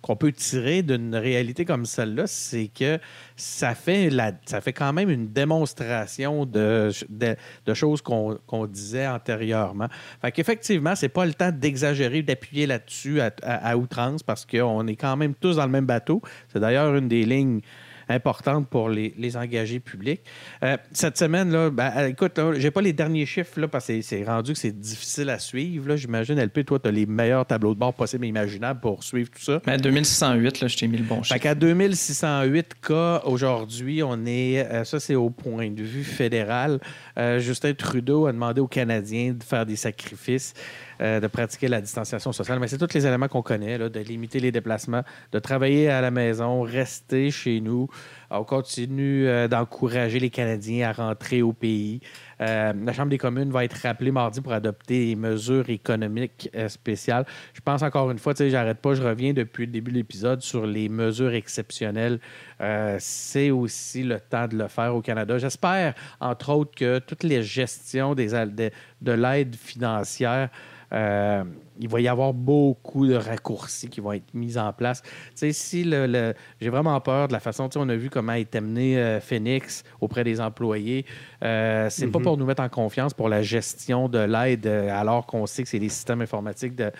qu'on peut tirer d'une réalité comme celle-là, c'est que ça fait la, ça fait quand même une démonstration de, de, choses qu'on qu'on disait antérieurement. Fait qu'effectivement, c'est pas le temps d'exagérer, d'appuyer là-dessus à- à outrance parce qu'on est quand même tous dans le même bateau. C'est d'ailleurs une des lignes importantes pour les, les engagés publics. Euh, cette semaine, là, ben, euh, écoute, là, j'ai pas les derniers chiffres là, parce que c'est- rendu que c'est difficile à suivre. là. J'imagine, LP, toi, tu as les meilleurs tableaux de bord possibles et imaginables pour suivre tout ça. Mais à 2608, là, je t'ai mis le bon Fait chiffre. qu'à 2608 cas aujourd'hui, on est, euh, ça c'est au point de vue fédéral. Euh, Justin Trudeau a demandé aux Canadiens de faire des sacrifices, euh, de pratiquer la distanciation sociale. Mais c'est tous les éléments qu'on connaît, de limiter les déplacements, de travailler à la maison, rester chez nous. On continue euh, d'encourager les Canadiens à rentrer au pays. Euh, la Chambre des communes va être rappelée mardi pour adopter des mesures économiques euh, spéciales. Je pense encore une fois, j'arrête pas, je reviens depuis le début de l'épisode sur les mesures exceptionnelles. Euh, c'est aussi le temps de le faire au Canada. J'espère, entre autres, que toutes les gestions des, de, de l'aide financière euh, il va y avoir beaucoup de raccourcis qui vont être mis en place. Tu sais, si le, le- j'ai vraiment peur de la façon, tu sais, on a vu comment est amené euh, Phoenix auprès des employés. Euh, c'est pas pour nous mettre en confiance pour la gestion de l'aide, euh, alors qu'on sait que c'est les systèmes informatiques de,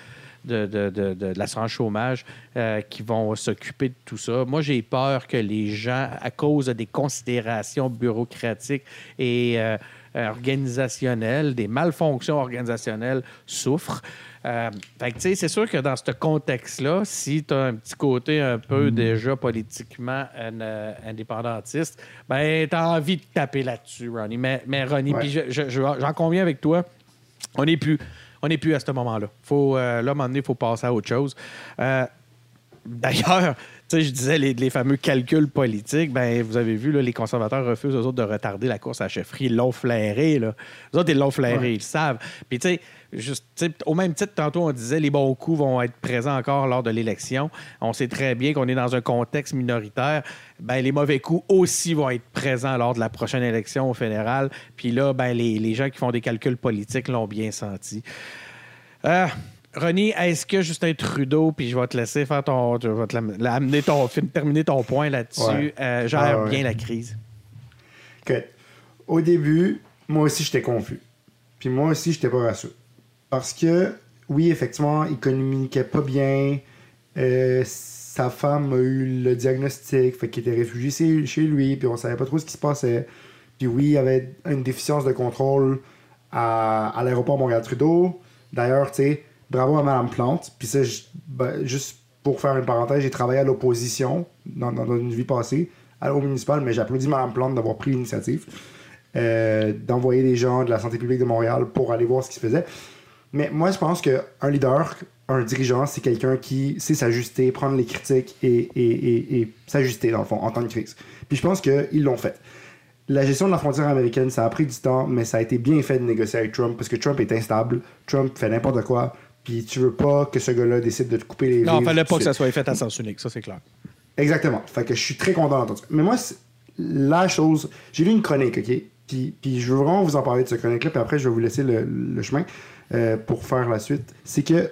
de, de, de- de l'assurance chômage euh, qui vont s'occuper de tout ça. Moi, j'ai peur que les gens, à cause des considérations bureaucratiques et euh, organisationnelles, des malfonctions organisationnelles, souffrent. Euh, fait que, tu sais, c'est sûr que dans ce contexte-là, si tu as un petit côté un peu déjà politiquement euh, indépendantiste, ben, tu as envie de taper là-dessus, Ronnie. Mais, mais Ronnie, Ouais. puis je- je- je- j'en conviens avec toi, on n'est plus. on n'est plus à ce moment-là. Faut, euh, là, à un moment donné, il faut passer à autre chose. Euh, D'ailleurs, je disais les, les fameux calculs politiques. Ben, vous avez vu, là, les conservateurs refusent, eux autres, de retarder la course à la chefferie. Ils l'ont flairé. Là. Eux autres, ils l'ont flairé, Ouais. ils le savent. Puis, tu sais, juste, au même titre, tantôt, on disait les bons coups vont être présents encore lors de l'élection. On sait très bien qu'on est dans un contexte minoritaire. Ben, les mauvais coups aussi vont être présents lors de la prochaine élection au fédéral. Puis là, ben, les, les gens qui font des calculs politiques l'ont bien senti. Euh, René, est-ce que Justin Trudeau, puis je vais te laisser faire ton. Je vais te la- la- amener ton, fin- terminer ton point là-dessus, Ouais. euh, gère Ah ouais. bien la crise. que au début, moi aussi, j'étais confus. Puis moi aussi, j'étais pas rassuré. Parce que, oui, effectivement, il communiquait pas bien. Euh, sa femme a eu le diagnostic, fait qu'il était réfugié chez- chez lui, puis on savait pas trop ce qui se passait. Puis oui, il y avait une déficience de contrôle à, à l'aéroport Montréal-Trudeau. D'ailleurs, tu sais, bravo à Mme Plante. Puis ça, ben, juste pour faire une parenthèse, j'ai travaillé à l'opposition dans, une vie passée, à- au municipal, mais j'applaudis Mme Plante d'avoir pris l'initiative euh, d'envoyer des gens de la santé publique de Montréal pour aller voir ce qui se faisait. Mais moi, je pense qu'un leader, un dirigeant, c'est quelqu'un qui sait s'ajuster, prendre les critiques et- et s'ajuster, dans le fond, en temps de crise. Puis je pense qu'ils l'ont fait. La gestion de la frontière américaine, ça a pris du temps, mais ça a été bien fait de négocier avec Trump parce que Trump est instable, Trump fait n'importe quoi, puis tu veux pas que ce gars-là décide de te couper les Non, fallait pas que ça soit fait à sens unique, ça c'est clair. Exactement. Fait que je suis très content d'entendre ça. Mais moi, la chose. J'ai lu une chronique, OK? Puis, puis je veux vraiment vous en parler de cette chronique-là, puis après, je vais vous laisser le, le chemin euh, pour faire la suite. C'est que.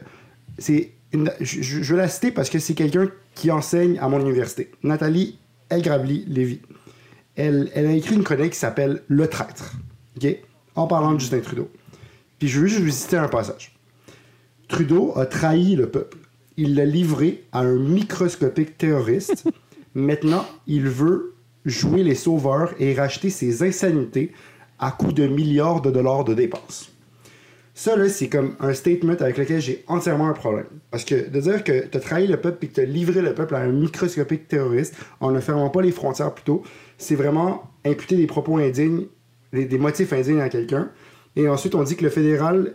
c'est une- je, je- veux la citer parce que c'est quelqu'un qui enseigne à mon université. Nathalie Elgrabli-Lévy. Elle, elle a écrit une chronique qui s'appelle Le traître. OK? En parlant de Justin Trudeau. Puis je veux juste vous citer un passage. Trudeau a trahi le peuple. Il l'a livré à un microscopique terroriste. Maintenant, il veut jouer les sauveurs et racheter ses insanités à coût de milliards de dollars de dépenses. Ça, là, c'est comme un statement avec lequel j'ai entièrement un problème. Parce que de dire que tu as trahi le peuple et que tu as livré le peuple à un microscopique terroriste en ne fermant pas les frontières plus tôt, c'est vraiment imputer des propos indignes, des, des motifs indignes à quelqu'un. Et ensuite, on dit que le fédéral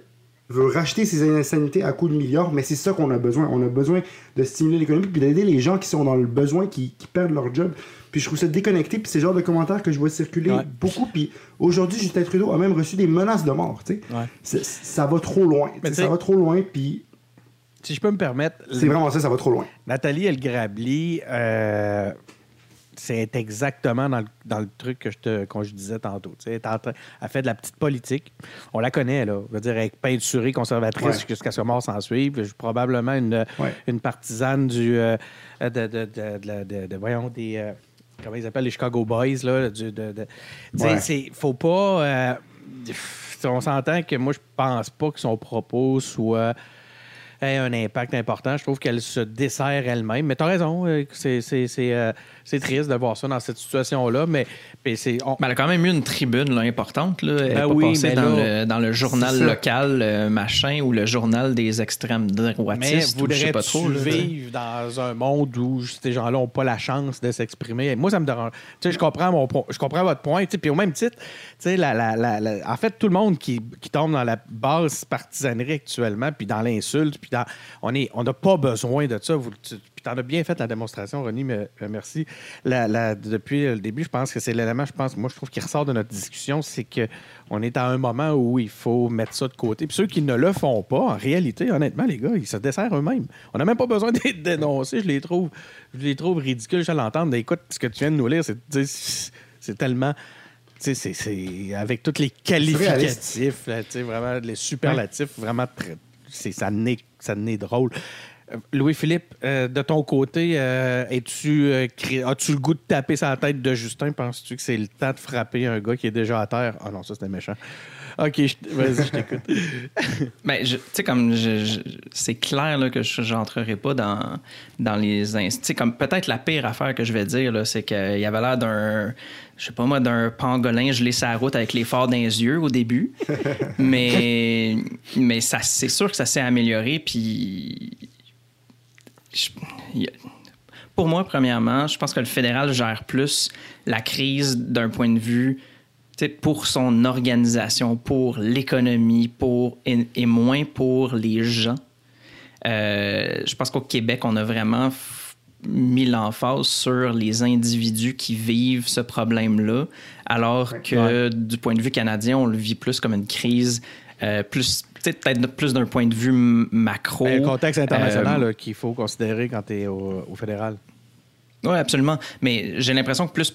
veut racheter ses insanités à coups de milliards, mais c'est ça qu'on a besoin. On a besoin de stimuler l'économie puis d'aider les gens qui sont dans le besoin, qui, qui perdent leur job. Puis je trouve ça déconnecté, puis c'est le genre de commentaires que je vois circuler Ouais. beaucoup. Puis aujourd'hui, Justin Trudeau a même reçu des menaces de mort. tu sais. Ouais. Ça va trop loin. Ça va trop loin, puis Si je peux me permettre, c'est vraiment ça, ça va trop loin. Nathalie El Grabli, euh, c'est exactement dans le, dans le truc que je te qu'on je disais tantôt. Elle, est en train- elle fait de la petite politique. On la connaît, là. Je veux dire, elle est peinturée conservatrice Ouais. jusqu'à ce que mort s'en suive. Je suis probablement une, Ouais. une partisane du. euh, de, de, voyons, des. euh, comment ils appellent les Chicago Boys, là. Du, Ouais. Faut pas. euh, on s'entend que moi, je pense pas que son propos soit ait un impact important. Je trouve qu'elle se dessert elle-même. Mais tu as raison, euh, c'est, euh, triste de voir ça dans cette situation-là. Mais, mais c'est. on- Mais elle a quand même eu une tribune là, importante. Là. Elle Ben pas oui, passée mais dans, là, le, dans le journal local, euh, machin, ou le journal des extrêmes mais droitistes, pas voudrais-tu vivre dans un monde où ces gens-là n'ont pas la chance de s'exprimer? Moi, ça me dérange. Tu sais, je comprends, mon, je comprends votre point. Puis au même titre, tu sais, la, la- la- la- en fait, tout le monde qui, qui tombe dans la basse partisanerie actuellement, puis dans l'insulte, puis dans. On n'a pas besoin de ça. Vous, tu, puis t'en as bien fait la démonstration, Ronnie, mais, euh, merci. La- la- depuis le début, je pense que c'est l'élément, je pense, moi, je trouve qui ressort de notre discussion, c'est que on est à un moment où il faut mettre ça de côté. Puis ceux qui ne le font pas, en réalité, honnêtement, les gars, ils se desserrent eux-mêmes. On n'a même pas besoin d'être dénoncés. Je les trouve, je les trouve ridicules. Je l'entendre. Écoute, ce que tu viens de nous lire, c'est, tellement. C'est, avec tous les qualificatifs, là, tu sais, vraiment les superlatifs, vraiment ça n'est ça n'est drôle. Euh, Louis-Philippe, euh, de ton côté, euh, es-tu, euh, cré- as-tu le goût de taper sa tête de Justin? Penses-tu que c'est le temps de frapper un gars qui est déjà à terre? Ah non, ça c'était méchant. Ok, vas-y, je t'écoute. Ben, tu sais, comme je- je- c'est clair là, que je n'entrerai pas dans, dans les. ins- Tu sais, comme peut-être la pire affaire que je vais dire, là, c'est qu'il y avait l'air d'un. Je sais pas moi, d'un pangolin gelé sa route avec les phares dans les yeux au début. mais mais ça, c'est sûr que ça s'est amélioré. Puis. Je- pour moi, premièrement, je pense que le fédéral gère plus la crise d'un point de vue pour son organisation, pour l'économie, pour et, moins pour les gens. Euh, je pense qu'au Québec, on a vraiment mis l'emphase sur les individus qui vivent ce problème-là, alors que du point de vue canadien, on le vit plus comme une crise, euh, plus peut-être plus d'un point de vue macro. Un contexte international euh, qu'il faut considérer quand tu es au, au fédéral. Oui, absolument. Mais j'ai l'impression que plus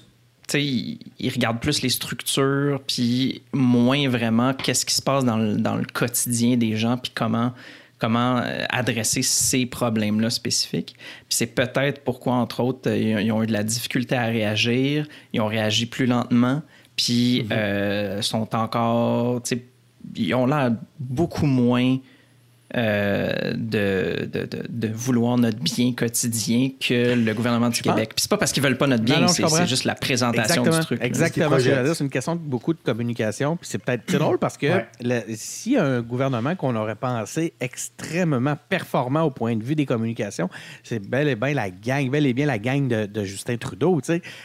ils regardent plus les structures, puis moins vraiment qu'est-ce qui se passe dans le, dans le, quotidien des gens, puis comment, comment euh, adresser ces problèmes-là spécifiques. Puis c'est peut-être pourquoi, entre autres, ils ont eu de la difficulté à réagir, ils ont réagi plus lentement, puis mm-hmm. euh, sont encore, ils ont l'air beaucoup moins euh, de, de, de, vouloir notre bien quotidien que le gouvernement du Québec. Puis c'est pas parce qu'ils veulent pas notre bien, c'est juste la présentation du truc. Exactement. C'est une question de beaucoup de communication. Puis c'est peut-être drôle parce que si un gouvernement qu'on aurait pensé extrêmement performant au point de vue des communications, c'est bel et bien la gang, bel et bien la gang de, Justin Trudeau.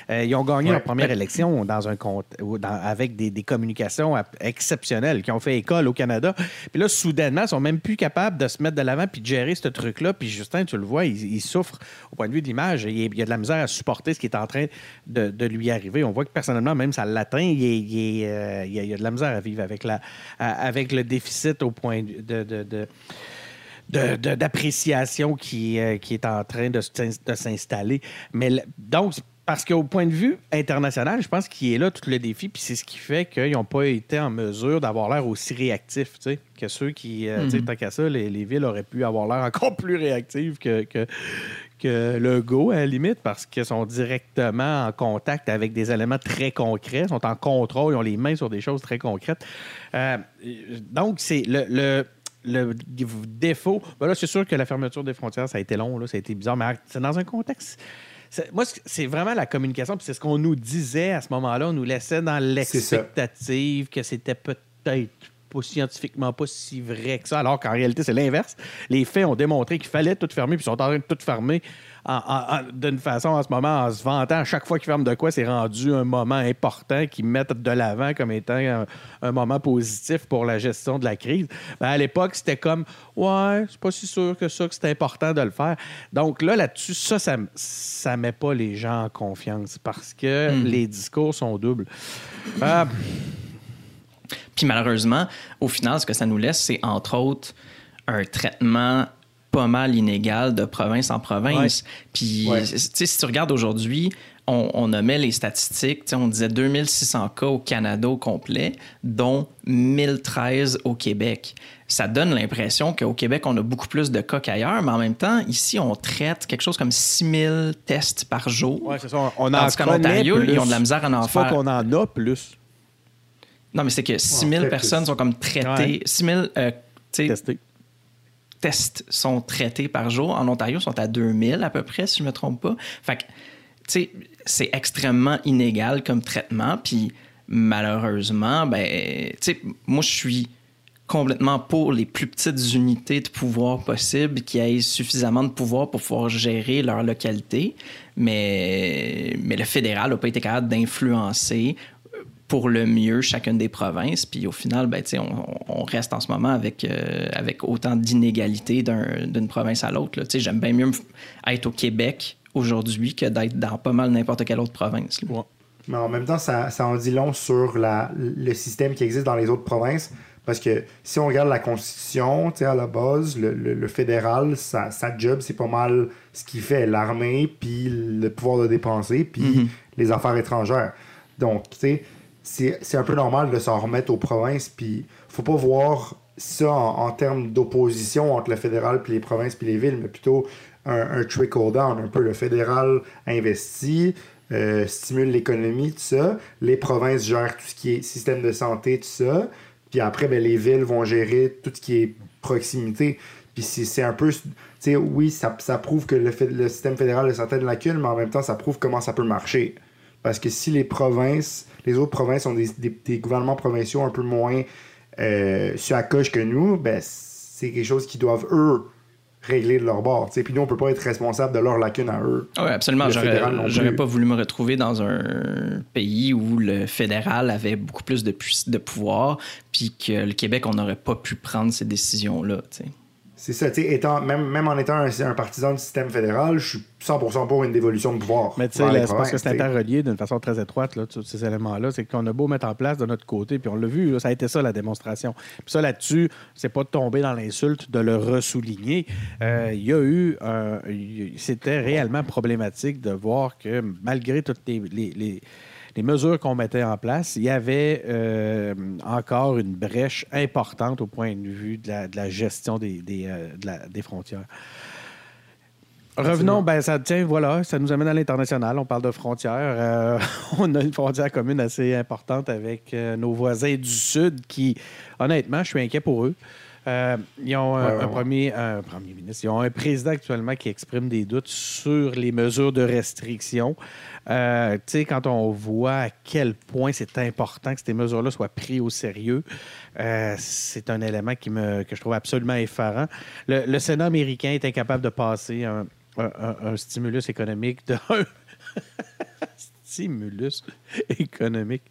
Euh, ils ont gagné leur première élection dans un compte, avec des, des, communications exceptionnelles qui ont fait école au Canada. Puis là, soudainement, ils sont même plus capables de se mettre de l'avant puis de gérer ce truc-là. Puis Justin, tu le vois, il, souffre au point de vue de l'image. Il, y a de la misère à supporter ce qui est en train de, lui arriver. On voit que personnellement, même ça l'atteint, il, euh, il, a de la misère à vivre avec, la, avec le déficit au point de, d'appréciation qui, euh, qui est en train de, s'installer. Mais donc, parce qu'au point de vue international, je pense qu'il est là tout le défi, puis c'est ce qui fait qu'ils n'ont pas été en mesure d'avoir l'air aussi réactifs que ceux qui, euh, mhm. tant qu'à ça, les, villes auraient pu avoir l'air encore plus réactives que, que, que, le Go, à la limite, parce qu'ils sont directement en contact avec des éléments très concrets, sont en contrôle, ils ont les mains sur des choses très concrètes. Euh, donc, c'est le, le défaut. Ben là, c'est sûr que la fermeture des frontières, ça a été long, là, ça a été bizarre, mais c'est dans un contexte moi, c'est vraiment la communication, puis c'est ce qu'on nous disait à ce moment-là. On nous laissait dans l'expectative que c'était peut-être pas scientifiquement pas si vrai que ça, alors qu'en réalité, c'est l'inverse. Les faits ont démontré qu'il fallait tout fermer, puis ils sont en train de tout fermer d'une façon en ce moment en se vantant. À chaque fois qu'ils ferment de quoi, c'est rendu un moment important qu'ils mettent de l'avant comme étant un, moment positif pour la gestion de la crise. Ben, à l'époque, c'était comme Ouais, c'est pas si sûr que ça, que c'est important de le faire. Donc là, là-dessus, ça, ça, ça met pas les gens en confiance parce que hmm. les discours sont doubles. Euh, puis malheureusement, au final, ce que ça nous laisse, c'est entre autres un traitement pas mal inégal de province en province. Puis, si tu regardes aujourd'hui, on, on, nommait les statistiques, on disait 2600 cas au Canada au complet, dont 1013 au Québec. Ça donne l'impression qu'au Québec, on a beaucoup plus de cas qu'ailleurs, mais en même temps, ici, on traite quelque chose comme 6000 tests par jour. Oui, c'est ça. On en qu'en Ontario, ils ont de la misère à en faire. Qu'on en a plus. Non, mais c'est que 6000 personnes sont comme traitées. 6000 euh, tests sont traités par jour. En Ontario, ils sont à 2000 à peu près, si je ne me trompe pas. Fait c'est extrêmement inégal comme traitement. Puis malheureusement, ben, moi, je suis complètement pour les plus petites unités de pouvoir possibles qui aient suffisamment de pouvoir pour pouvoir gérer leur localité. Mais le fédéral n'a pas été capable d'influencer pour le mieux chacune des provinces. Puis au final, ben, on, on reste en ce moment avec, euh, avec autant d'inégalités d'une province à l'autre. J'aime bien mieux être au Québec aujourd'hui que d'être dans pas mal n'importe quelle autre province. Mais en même temps, ça, ça, en dit long sur la, le système qui existe dans les autres provinces. Parce que si on regarde la Constitution, à la base, le, le, fédéral, sa, sa job, c'est pas mal ce qu'il fait, l'armée, puis le pouvoir de dépenser, puis mm-hmm. les affaires étrangères. Donc, tu sais, c'est un peu normal de s'en remettre aux provinces. Puis faut pas voir ça en, termes d'opposition entre le fédéral puis les provinces puis les villes, mais plutôt un, trickle-down. Un peu le fédéral investit, euh, stimule l'économie, tout ça. Les provinces gèrent tout ce qui est système de santé, tout ça. Puis après, ben, les villes vont gérer tout ce qui est proximité. Puis c'est un peu. Oui, ça, ça prouve que le, le système fédéral a certaines lacunes, mais en même temps, ça prouve comment ça peut marcher. Parce que si les provinces les autres provinces ont des, gouvernements provinciaux un peu moins euh, sur la coche que nous, ben, c'est quelque chose qu'ils doivent, eux, régler de leur bord. Puis nous, on peut pas être responsable de leurs lacunes à eux. Oui, absolument. J'aurais pas voulu me retrouver dans un pays où le fédéral avait beaucoup plus de, de pouvoir, puis que le Québec, on n'aurait pas pu prendre ces décisions-là. C'est ça, tu sais, étant, même, même en étant un, partisan du système fédéral, je suis 100% pour une dévolution de pouvoir. Mais tu sais, c'est parce que c'est interrelié d'une façon très étroite, là, tous ces éléments-là. C'est qu'on a beau mettre en place de notre côté, puis on l'a vu, ça a été ça la démonstration. Puis ça, là-dessus, c'est pas de tomber dans l'insulte, de le ressouligner. Euh, il y a eu. C'était réellement problématique de voir que malgré toutes les les mesures qu'on mettait en place, il y avait euh, encore une brèche importante au point de vue de la, gestion des, euh, des, frontières. Revenons, ben ça tiens, voilà, ça nous amène à l'international. On parle de frontières. Euh, on a une frontière commune assez importante avec nos voisins du Sud qui, honnêtement, je suis inquiet pour eux. Euh, ils ont un, Premier, un, premier, ministre, ils ont un président actuellement qui exprime des doutes sur les mesures de restriction. Euh, tu sais, quand on voit à quel point c'est important que ces mesures-là soient prises au sérieux, euh, c'est un élément qui me, que je trouve absolument effarant. Le, Sénat américain est incapable de passer un, un stimulus économique de stimulus économique.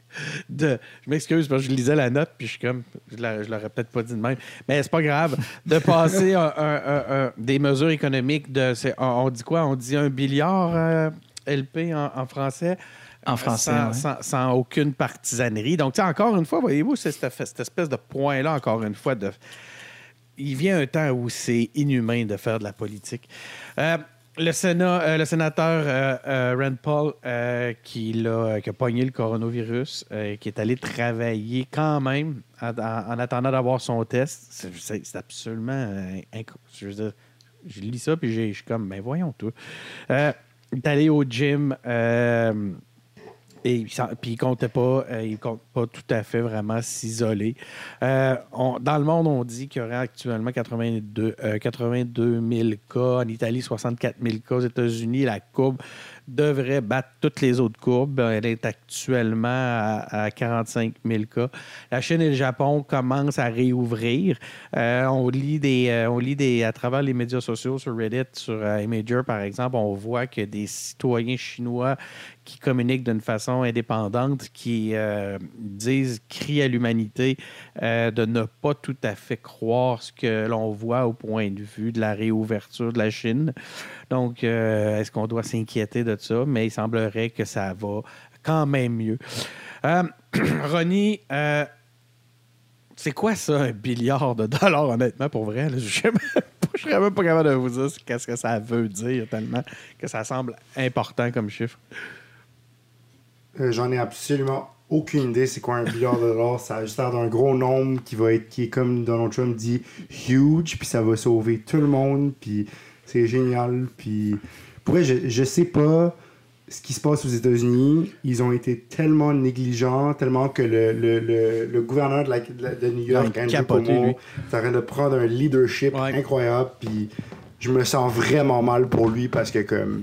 De, je m'excuse parce que je lisais la note, puis je suis comme, je, l'aurais peut-être pas dit de même, mais c'est pas grave. De passer des mesures économiques de, on, dit quoi? On dit un milliard euh, LP en, français? En français, sans, aucune partisanerie. Donc, encore une fois, voyez-vous, c'est cette, cette, espèce de point-là, encore une fois, de... Il vient un temps où c'est inhumain de faire de la politique. Euh, le, Sénat, euh, le sénateur euh, euh, Rand Paul qui, a, qui, pogné le coronavirus, qui est allé travailler quand même en, attendant d'avoir son test, c'est absolument incroyable. Je, lis ça puis je suis comme, mais ben voyons tout. il est allé au gym et puis il comptait pas, euh, il pas tout à fait vraiment s'isoler. Euh, dans le monde, on dit qu'il y aurait actuellement 82, 82 000 cas. En Italie, 64 000 cas. Aux États-Unis, la courbe devrait battre toutes les autres courbes. Elle est actuellement à, 45 000 cas. La Chine et le Japon commencent à réouvrir. Euh, on lit des, euh, on lit des, à travers les médias sociaux, sur Reddit, sur euh, Imager par exemple, on voit que des citoyens chinois qui communiquent d'une façon indépendante, qui disent, crient à l'humanité de ne pas tout à fait croire ce que l'on voit au point de vue de la réouverture de la Chine. Donc, est-ce qu'on doit s'inquiéter de ça, mais il semblerait que ça va quand même mieux. Euh, Ronnie, euh, c'est quoi ça, un milliard de dollars, honnêtement, pour vrai? Je ne serais même pas capable de vous dire qu'est-ce que ça veut dire tellement que ça semble important comme chiffre. Euh, j'en ai absolument aucune idée c'est quoi un milliard de dollars. Ça a juste l'air d'un gros nombre qui va être, qui est comme Donald Trump dit, huge, puis ça va sauver tout le monde, puis c'est génial, puis pour je, je sais pas ce qui se passe aux États-Unis. Ils ont été tellement négligents, tellement que le, le, le, gouverneur de, la, de, New York, Andrew Cuomo, est en train de prendre un leadership incroyable. Puis je me sens vraiment mal pour lui parce que comme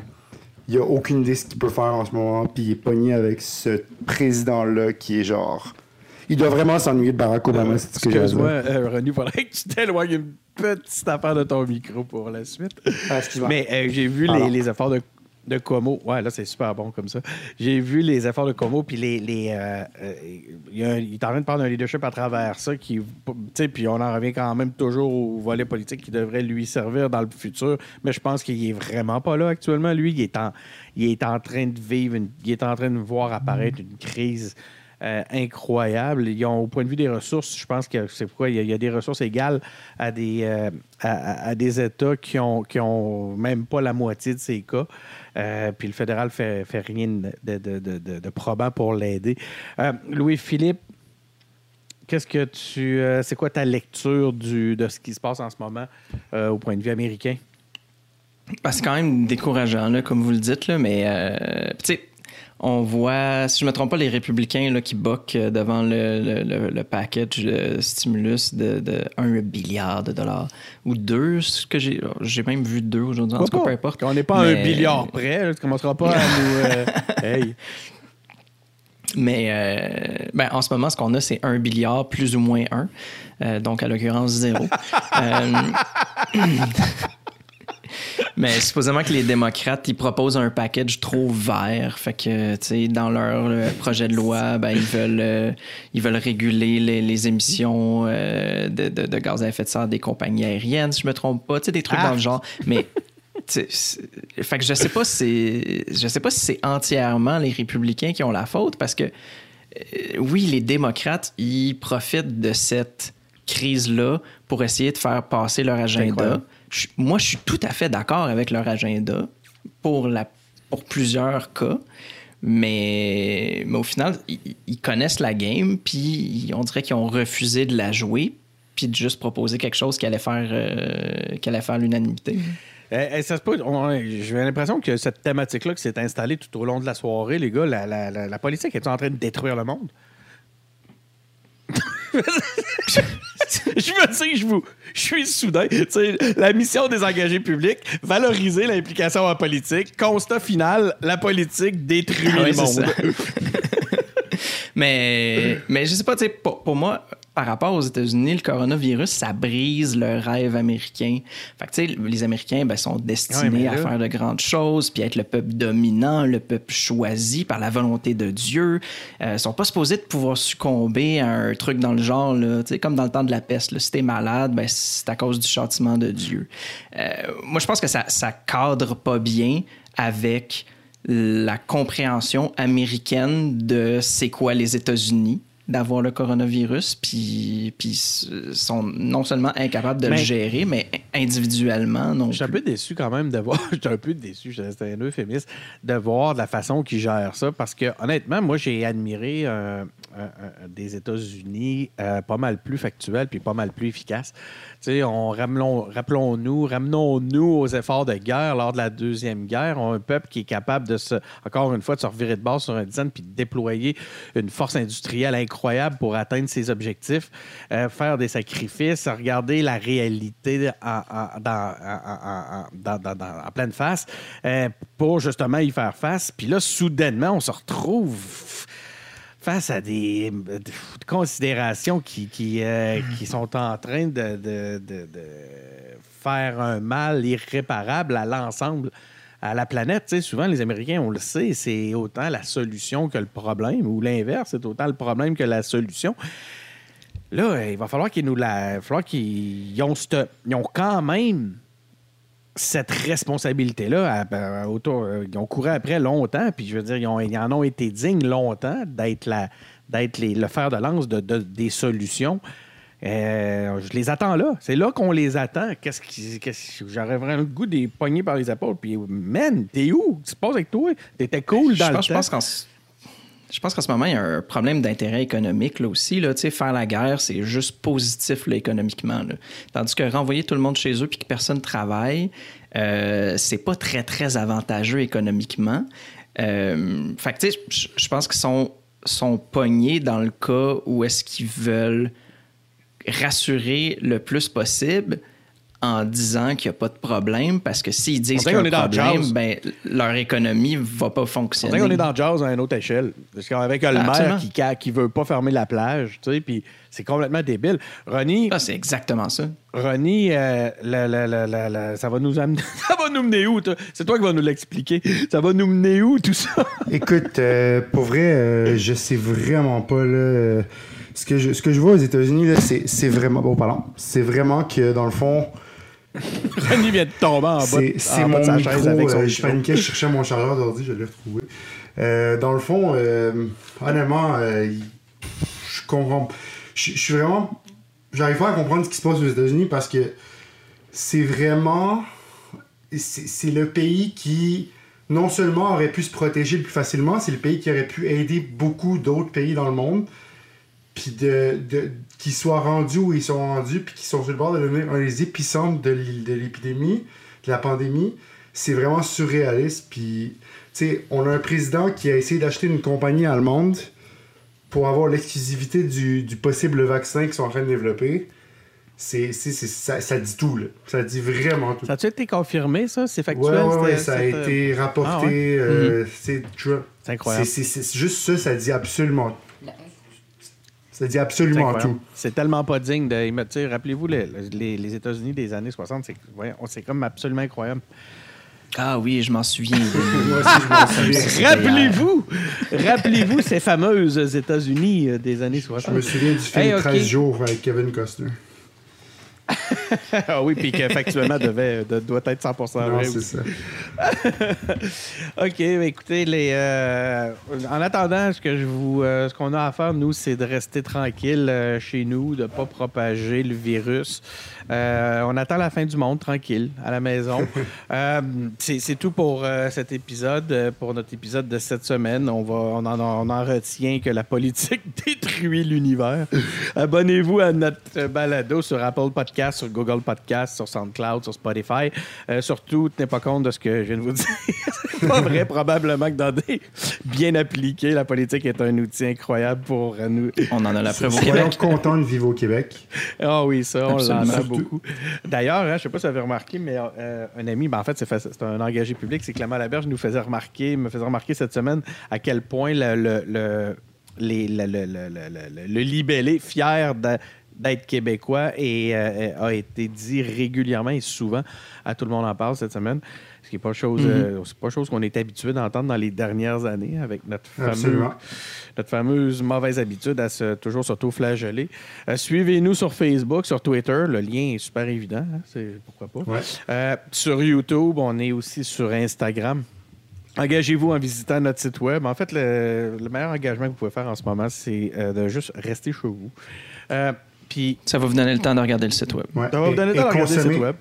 il a aucune idée de ce qu'il peut faire en ce moment. Puis il est pogné avec ce président-là qui est genre. Il doit vraiment s'ennuyer de Barack Obama, c'est ce que j'ai Excuse-moi, euh, René, il faudrait que tu t'éloignes une petite affaire de ton micro pour la suite. Ah, Mais euh, j'ai vu les, les, efforts de, de Como. Ouais, là, c'est super bon comme ça. J'ai vu les efforts de Como, puis les. les euh, il, est en train de prendre un leadership à travers ça, qui. Puis on en revient quand même toujours au volet politique qui devrait lui servir dans le futur. Mais je pense qu'il est vraiment pas là actuellement. Lui, il est en, il est en train de vivre, il est en train de voir apparaître une crise euh, incroyable. Ils ont, au point de vue des ressources, je pense que c'est pourquoi il y, a, des ressources égales à des, euh, à, des États qui ont, qui ont même pas la moitié de ces cas. Euh, puis le fédéral fait, fait rien de, de, de, probant pour l'aider. Louis-Philippe, qu'est-ce que tu. c'est quoi ta lecture du, de ce qui se passe en ce moment au point de vue américain? Ben, c'est quand même décourageant, là, comme vous le dites, là, mais sais, on voit, si je ne me trompe pas, les républicains là, qui boquent euh, devant le, le, package de stimulus de, de 1 milliard de dollars. Ou deux, ce que j'ai. J'ai même vu deux aujourd'hui. En tout cas, peu importe. On n'est pas à un milliard près, tu ne commenceras pas à nous. Euh, hey. Mais euh, ben, en ce moment, ce qu'on a, c'est un milliard plus ou moins un. donc, à l'occurrence, zéro. Mais supposément que les démocrates, ils proposent un package trop vert. Fait que, tu sais, dans leur euh, projet de loi, ben, ils veulent, euh, ils veulent réguler les, les émissions euh, de, de- de gaz à effet de serre des compagnies aériennes, si je me trompe pas. Tu sais, des trucs Ah. dans le genre. Mais. Fait que je sais pas si c'est- je sais pas si c'est entièrement les républicains qui ont la faute parce que oui, les démocrates, ils profitent de cette crise-là pour essayer de faire passer leur agenda. Moi, je suis tout à fait d'accord avec leur agenda pour, plusieurs cas. Mais, au final, ils, connaissent la game, puis on dirait qu'ils ont refusé de la jouer, puis de juste proposer quelque chose qui allait faire, euh, qui allait faire l'unanimité. Eh, eh, ça se J'ai l'impression que cette thématique-là qui s'est installée tout au long de la soirée, les gars, la, la, la, la politique est en train de détruire le monde? Je me dis, je vous, je suis soudain. La mission des engagés publics, valoriser l'implication en politique. Constat final, la politique détruit Ah ouais, le monde. mais, mais je sais pas, tu sais, pour, pour moi, par rapport aux États-Unis, le coronavirus, ça brise le rêve américain. Fait que, tu sais, les Américains ben, sont destinés Ouais, à faire de grandes choses, puis être le peuple dominant, le peuple choisi par la volonté de Dieu. Euh, ils sont pas supposés de pouvoir succomber à un truc dans le genre, là, tu sais, comme dans le temps de la peste. Là, si t'es malade, ben, c'est à cause du châtiment de Dieu. Euh, moi, je pense que ça, ça cadre pas bien avec la compréhension américaine de c'est quoi les États-Unis d'avoir le coronavirus, puis puis sont non seulement incapables de Mais- le gérer, mais individuellement non Je suis un peu déçu quand même de voir. Je suis un peu déçu, c'est un euphémisme, de voir la façon qu'ils gèrent ça. Parce que honnêtement, moi, j'ai admiré euh, un- un- des États-Unis euh, pas mal plus factuels puis pas mal plus efficaces. Rappelons-nous, ramenons-nous aux efforts de guerre lors de la Deuxième Guerre. On a un peuple qui est capable de se, encore une fois, de se revirer de base sur un dizaine puis de déployer une force industrielle incroyable pour atteindre ses objectifs, euh, faire des sacrifices, regarder la réalité en pleine face euh, pour justement y faire face. Puis là, soudainement, on se retrouve face à des, des considérations qui, qui, euh, qui sont en train de, de- de- de faire un mal irréparable à l'ensemble, à la planète. Tu souvent, les Américains, on le sait, c'est autant la solution que le problème, ou l'inverse, c'est autant le problème que la solution. Là, il va falloir qu'ils nous la. Il va falloir qu'ils ils ont, ils ont quand même cette responsabilité-là. autour, euh, ils ont couru après longtemps, puis je veux dire, ils, ont- ils en ont été dignes longtemps d'être la- d'être le fer de lance de, de- des solutions. Euh, je les attends là. C'est là qu'on les attend. Qu'est-ce qui, j'aurais vraiment le goût des poignées par les épaules. Puis, man, t'es où? Qu'est-ce qui se passe avec toi? T'étais cool dans je le pense, je je pense qu'en ce moment, il y a un problème d'intérêt économique là, aussi. Là. Faire la guerre, c'est juste positif là, économiquement. Tandis que renvoyer tout le monde chez eux puis que personne travaille, euh, c'est pas très, très avantageux économiquement. Euh, fait je pense qu'ils sont, sont pognés dans le cas où est-ce qu'ils veulent rassurer le plus possible en disant qu'il n'y a pas de problème parce que s'ils disent On qu'il y a un qu'on est dans problème, ben, leur économie va pas On fonctionner. qu'on est dans le jazz à une autre échelle. Parce qu'avec le maire qui, qui veut pas fermer la plage, tu sais, puis c'est complètement débile. Ronnie, Ah, c'est exactement ça. Ronnie, euh, la- la- la- la- la- ça va nous amener, ça va nous mener où? C'est toi qui vas nous l'expliquer. Ça va nous mener où tout ça? Écoute, euh, pour vrai, euh, je sais vraiment pas là. euh, ce que je, ce que je vois aux États-Unis là, c'est, c'est vraiment bon, pardon. C'est vraiment que dans le fond, Ronnie vient de tomber en bas, c'est, bas mon de sa micro. chaise avec son euh, je paniquais, je cherchais mon chargeur d'ordi, je l'ai retrouvé. Euh, dans le fond, euh, honnêtement, euh, je comprends. Je suis vraiment. J'arrive pas à comprendre ce qui se passe aux États-Unis parce que c'est vraiment. C'est c'est le pays qui, non seulement aurait pu se protéger le plus facilement, c'est le pays qui aurait pu aider beaucoup d'autres pays dans le monde. Puis de, de, qu'ils soient rendus où ils sont rendus, puis qu'ils sont sur le bord de devenir un des épicentres de l'é- de l'épidémie, de la pandémie, c'est vraiment surréaliste. Puis, tu sais, on a un président qui a essayé d'acheter une compagnie allemande pour avoir l'exclusivité du, du possible vaccin qu'ils sont en train de développer. C'est, ça, ça dit tout, là. Ça dit vraiment tout. Ça a-tu été confirmé, ça? C'est factuel? ouais, ouais, ça a été rapporté. Ah ouais? euh, vois, C'est incroyable. c'est juste ça, ça dit absolument. Ça dit absolument tout. C'est tellement pas digne de. Rappelez-vous, les, les, les États-Unis des années 60, c'est comme absolument incroyable. Ah oui, je m'en souviens. Rappelez-vous, rappelez-vous ces fameuses États-Unis euh, des années 60. Je me souviens du film 13 jours avec Kevin Costner. ah oui, puis qu'effectuellement devait, doit être 100% vrai. c'est ça. OK, écoutez, les, euh, en attendant, ce que je vous, euh, ce qu'on a à faire, nous, c'est de rester tranquille chez nous, de ne pas propager le virus. Euh, on attend la fin du monde tranquille à la maison. Euh, c'est tout pour euh, cet épisode, pour notre épisode de cette semaine. On, va, on, en, retient que la politique détruit l'univers. Abonnez-vous à notre balado sur Apple Podcast, sur Google Podcast, sur SoundCloud, sur Spotify. surtout, tenez pas compte de ce que je viens de vous dire. c'est pas vrai, probablement que dans des bien appliqués, la politique est un outil incroyable pour nous. On en a la preuve au Québec. content de vivre au Québec. Ah oui, ça, on l'en a beaucoup. D'ailleurs, hein, je ne sais pas si vous avez remarqué, mais euh, un ami, ben, en fait, c'est un engagé public, c'est Clément Laberge, nous faisait remarquer, me faisait remarquer cette semaine à quel point le, libellé fier d'être québécois et euh, a été dit régulièrement et souvent à tout le monde en parle cette semaine qui n'est pas chose, mm-hmm. euh, pas chose qu'on est habitué d'entendre dans les dernières années avec notre, notre fameuse mauvaise habitude à se, toujours s'auto-flageller. Euh, suivez-nous sur Facebook, sur Twitter. Le lien est super évident. Hein, c'est, pourquoi pas. Euh, sur YouTube, on est aussi sur Instagram. Engagez-vous en visitant notre site web. En fait, le, meilleur engagement que vous pouvez faire en ce moment, c'est de juste rester chez vous. puis, ça va vous donner le temps de regarder le site web. Ça va vous donner le temps de regarder le site web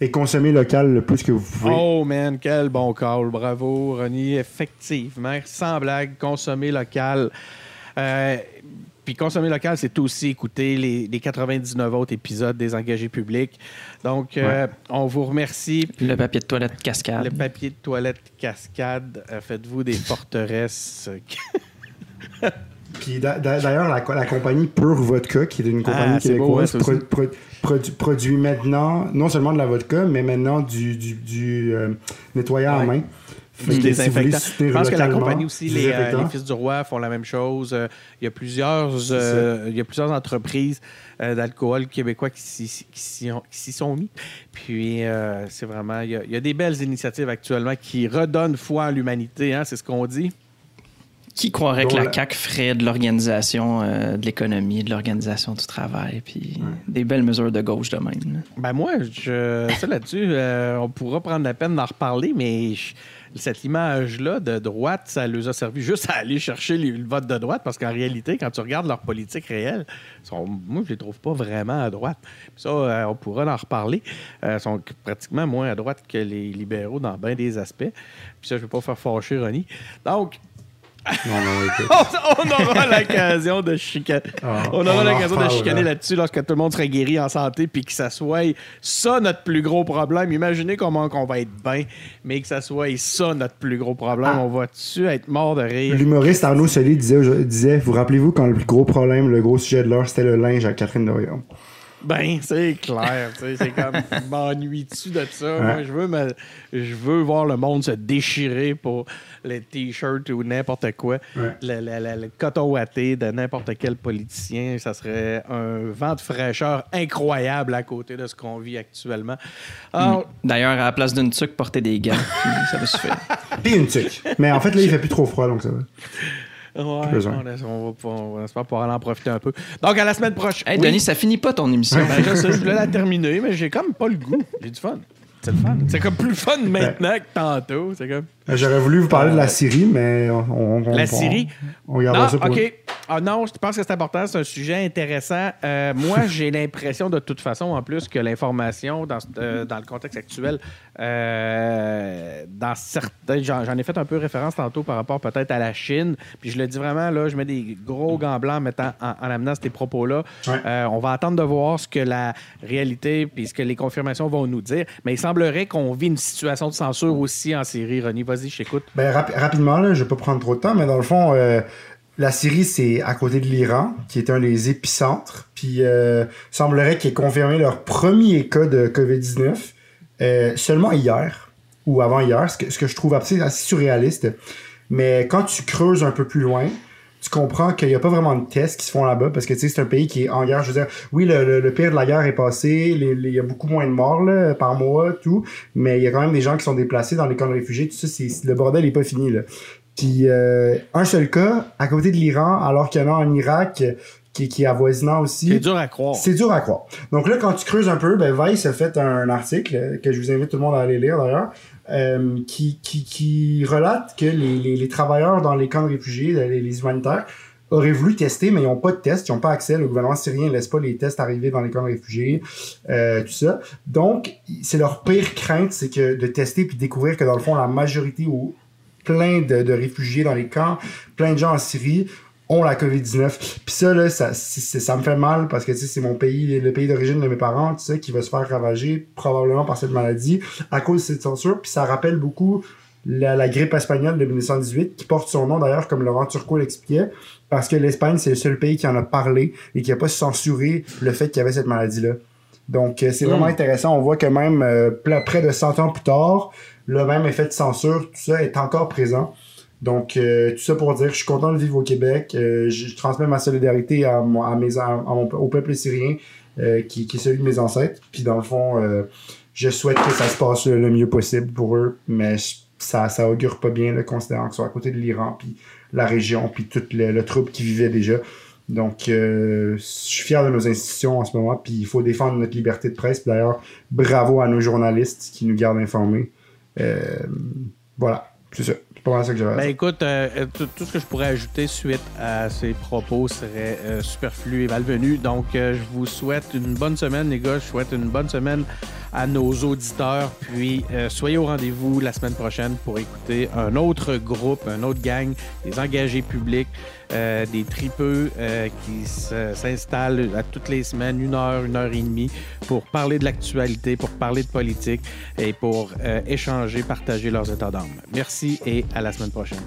et consommer local le plus que vous pouvez. Oh man, quel bon call. Bravo, Ronnie. Effectivement, sans blague, consommer local. Euh, puis consommer local, c'est aussi écouter les, 99 autres épisodes des engagés publics. Donc, euh, on vous remercie. Le papier de toilette cascade. Le papier de toilette cascade. Euh, faites-vous des forteresses. Puis d'ailleurs, la, compagnie Pure Vodka, qui est une compagnie ah, québécoise, produit maintenant non seulement de la vodka, mais maintenant du, du, euh, nettoyant à main. des Je pense que la compagnie aussi, les, euh, les, Fils du Roi, font la même chose. Euh, il, y a plusieurs, il y a plusieurs entreprises d'alcool québécois qui s'y sont mis. Puis, c'est vraiment. Il y, a, il y, a, des belles initiatives actuellement qui redonnent foi en l'humanité, hein, c'est ce qu'on dit. Qui croirait que la CAQ ferait de l'organisation euh, de l'économie, de l'organisation du travail, puis des belles mesures de gauche de même? Ben moi, je, ça là-dessus, euh, on pourra prendre la peine d'en reparler, mais cette image-là de droite, ça leur a servi juste à aller chercher le vote de droite, parce qu'en réalité, quand tu regardes leur politique réelle, moi, je les trouve pas vraiment à droite. ça, euh, on pourra en reparler. Ils sont pratiquement moins à droite que les libéraux dans bien des aspects. Puis ça, je ne vais pas faire fâcher Ronnie. Donc, on, aura l'occasion de chicaner. Ah, on aura l'occasion de chicaner là-dessus lorsque tout le monde sera guéri en santé puis que ça soit ça notre plus gros problème. Imaginez comment on va être bien, mais que ça soit ça notre plus gros problème. Ah. On va-tu être mort de rire? L'humoriste Arnaud Soli disait, disait Vous rappelez-vous quand le plus gros problème, le gros sujet de l'heure, c'était le linge à Catherine Dorion? Ben, c'est clair. C'est comme, m'ennuie-tu de ça? Moi, je veux, me, je veux voir le monde se déchirer pour les t-shirts ou n'importe quoi. Le, le, coton ouaté de n'importe quel politicien, ça serait un vent de fraîcheur incroyable à côté de ce qu'on vit actuellement. D'ailleurs, à la place d'une tuque, porter des gants. ça va suffire. Puis une tuque. Mais en fait, là, il fait plus trop froid, donc ça va. Ouais, on, va, espérer pouvoir en profiter un peu. Donc, à la semaine prochaine. Hey, Denis, ça finit pas ton émission. Ben, je, je voulais la terminer, mais j'ai comme pas le goût. J'ai du fun. C'est le fun. C'est comme plus fun maintenant que tantôt. C'est comme. Euh, j'aurais voulu vous parler de la euh, Syrie, mais on. la Syrie? On, non, ça pour OK. Ah non, je pense que c'est important. C'est un sujet intéressant. Euh, moi, j'ai l'impression, de toute façon, en plus, que l'information, dans, dans le contexte actuel, dans certains. J'en ai fait un peu référence tantôt par rapport peut-être à la Chine. Puis je le dis vraiment, là, je mets des gros gants blancs mettant, en, en amenant ces propos-là. on va attendre de voir ce que la réalité puis ce que les confirmations vont nous dire. Mais il semblerait qu'on vit une situation de censure aussi en Syrie, Ronnie. Vas-y, je t'écoute. Ben, rapidement, là, je vais pas prendre trop de temps, mais dans le fond, euh, la Syrie, c'est à côté de l'Iran, qui est un des épicentres. Puis, euh, semblerait qu'ils aient confirmé leur premier cas de COVID-19 euh, seulement hier, ou avant hier, ce que, ce que je trouve assez, assez surréaliste. Mais quand tu creuses un peu plus loin, tu comprends qu'il n'y a pas vraiment de tests qui se font là-bas parce que tu sais, c'est un pays qui est en guerre. Je veux dire, oui, le, le, pire de la guerre est passé, il y a beaucoup moins de morts là, par mois, tout, mais il y a quand même des gens qui sont déplacés dans les camps de réfugiés. Tout ça, c'est, le bordel n'est pas fini. Là. Puis euh, un seul cas, à côté de l'Iran, alors qu'il y en a en Irak qui, qui est avoisinant aussi. C'est dur à croire. C'est dur à croire. Donc là, quand tu creuses un peu, ben Vice a fait un article que je vous invite tout le monde à aller lire d'ailleurs, euh, qui, qui, qui relate que les, les, travailleurs dans les camps de réfugiés, les, les humanitaires, auraient voulu tester, mais ils n'ont pas de tests, ils n'ont pas accès. Le gouvernement syrien ne laisse pas les tests arriver dans les camps de réfugiés, euh, tout ça. Donc, c'est leur pire crainte, c'est que de tester puis découvrir que dans le fond, la majorité ou plein de réfugiés dans les camps, plein de gens en Syrie ont la COVID-19. Puis ça, là, ça, ça me fait mal parce que c'est mon pays, le pays d'origine de mes parents, tu sais, qui va se faire ravager probablement par cette maladie à cause de cette censure. Puis ça rappelle beaucoup la, la, grippe espagnole de 1918, qui porte son nom d'ailleurs, comme Laurent Turcot l'expliquait, parce que l'Espagne, c'est le seul pays qui en a parlé et qui a pas censuré le fait qu'il y avait cette maladie-là. Donc, euh, c'est vraiment mm. intéressant. On voit que même euh, près de 100 ans plus tard, le même effet de censure, tout ça est encore présent. Donc, euh, tout ça pour dire, je suis content de vivre au Québec. Euh, je, transmets ma solidarité à, à mes, à, mon, au peuple syrien, euh, qui, qui, est celui de mes ancêtres. Puis, dans le fond, je souhaite que ça se passe le mieux possible pour eux, mais ça, ça augure pas bien, le considérant qu'ils sont à côté de l'Iran, puis la région, puis tout le, le trouble qui vivait déjà. Donc, je suis fier de nos institutions en ce moment, puis il faut défendre notre liberté de presse. D'ailleurs, bravo à nos journalistes qui nous gardent informés. voilà, c'est ça. Ben écoute, euh, euh, tout, ce que je pourrais ajouter suite à ces propos serait euh, superflu et malvenu. Donc, je vous souhaite une bonne semaine, les gars. Je souhaite une bonne semaine à nos auditeurs. Puis, soyez au rendez-vous la semaine prochaine pour écouter un autre groupe, un autre gang, des engagés publics. Euh, des tripeux euh, qui s'installent à toutes les semaines, une heure, une heure et demie, pour parler de l'actualité, pour parler de politique et pour euh, échanger, partager leurs états d'âme. Merci et à la semaine prochaine.